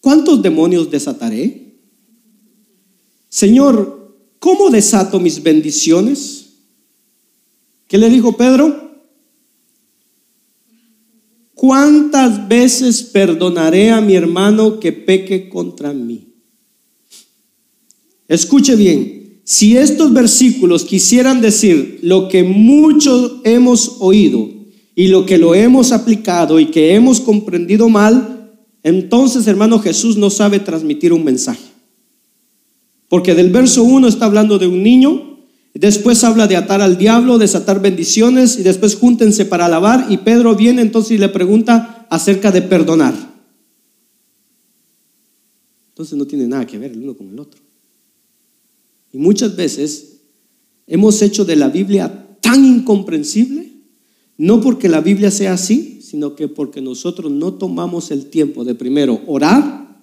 ¿cuántos demonios desataré? Señor, ¿cómo desato mis bendiciones? ¿Qué le dijo Pedro? ¿Cuántas veces perdonaré a mi hermano que peque contra mí? Escuche bien, si estos versículos quisieran decir lo que muchos hemos oído y lo que lo hemos aplicado y que hemos comprendido mal, entonces hermano Jesús no sabe transmitir un mensaje. Porque del verso 1 está hablando de un niño Después habla de atar al diablo, desatar bendiciones y después júntense para alabar y Pedro viene entonces y le pregunta acerca de perdonar. Entonces no tiene nada que ver el uno con el otro. Y muchas veces hemos hecho de la Biblia tan incomprensible, no porque la Biblia sea así, sino que porque nosotros no tomamos el tiempo de primero orar,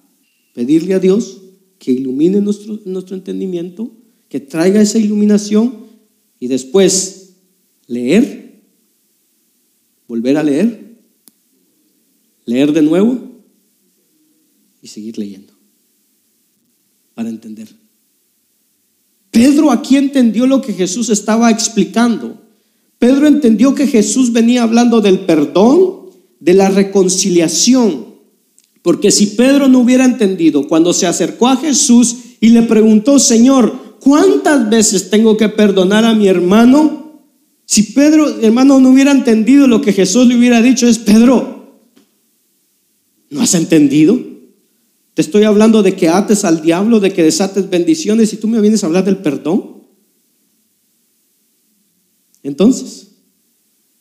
pedirle a Dios que ilumine nuestro, nuestro entendimiento que traiga esa iluminación y después leer, volver a leer, leer de nuevo y seguir leyendo para entender. Pedro aquí entendió lo que Jesús estaba explicando. Pedro entendió que Jesús venía hablando del perdón, de la reconciliación. Porque si Pedro no hubiera entendido cuando se acercó a Jesús y le preguntó, Señor, ¿cuántas veces tengo que perdonar a mi hermano? Si Pedro, hermano, no hubiera entendido lo que Jesús le hubiera dicho, es Pedro, ¿no has entendido? Te estoy hablando de que ates al diablo, de que desates bendiciones y tú me vienes a hablar del perdón. Entonces,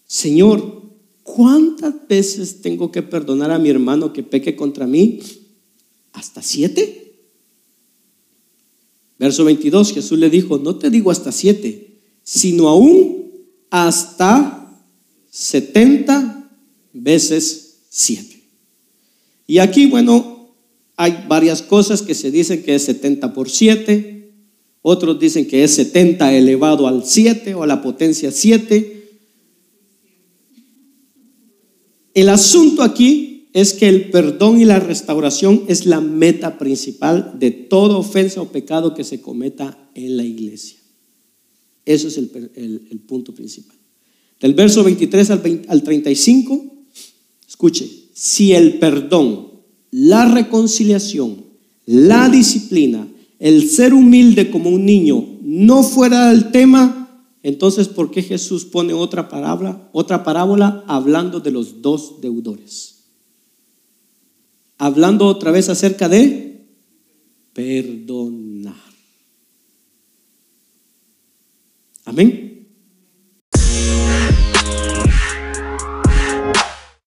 Señor, ¿cuántas veces tengo que perdonar a mi hermano que peque contra mí? ¿Hasta siete? Verso 22, Jesús le dijo, no te digo hasta siete, sino aún hasta setenta veces siete. Y aquí, bueno, hay varias cosas que se dicen que es 70 por 7, otros dicen que es 70 elevado al 7 o a la potencia 7. El asunto aquí es que el perdón y la restauración es la meta principal de toda ofensa o pecado que se cometa en la iglesia. Eso es el, punto principal. Del verso 23 al, al 35, escuche, si el perdón, la reconciliación, la disciplina, el ser humilde como un niño no fuera del tema, entonces ¿por qué Jesús pone otra parábola, otra parábola hablando de los dos deudores? Hablando otra vez acerca de perdonar. Amén.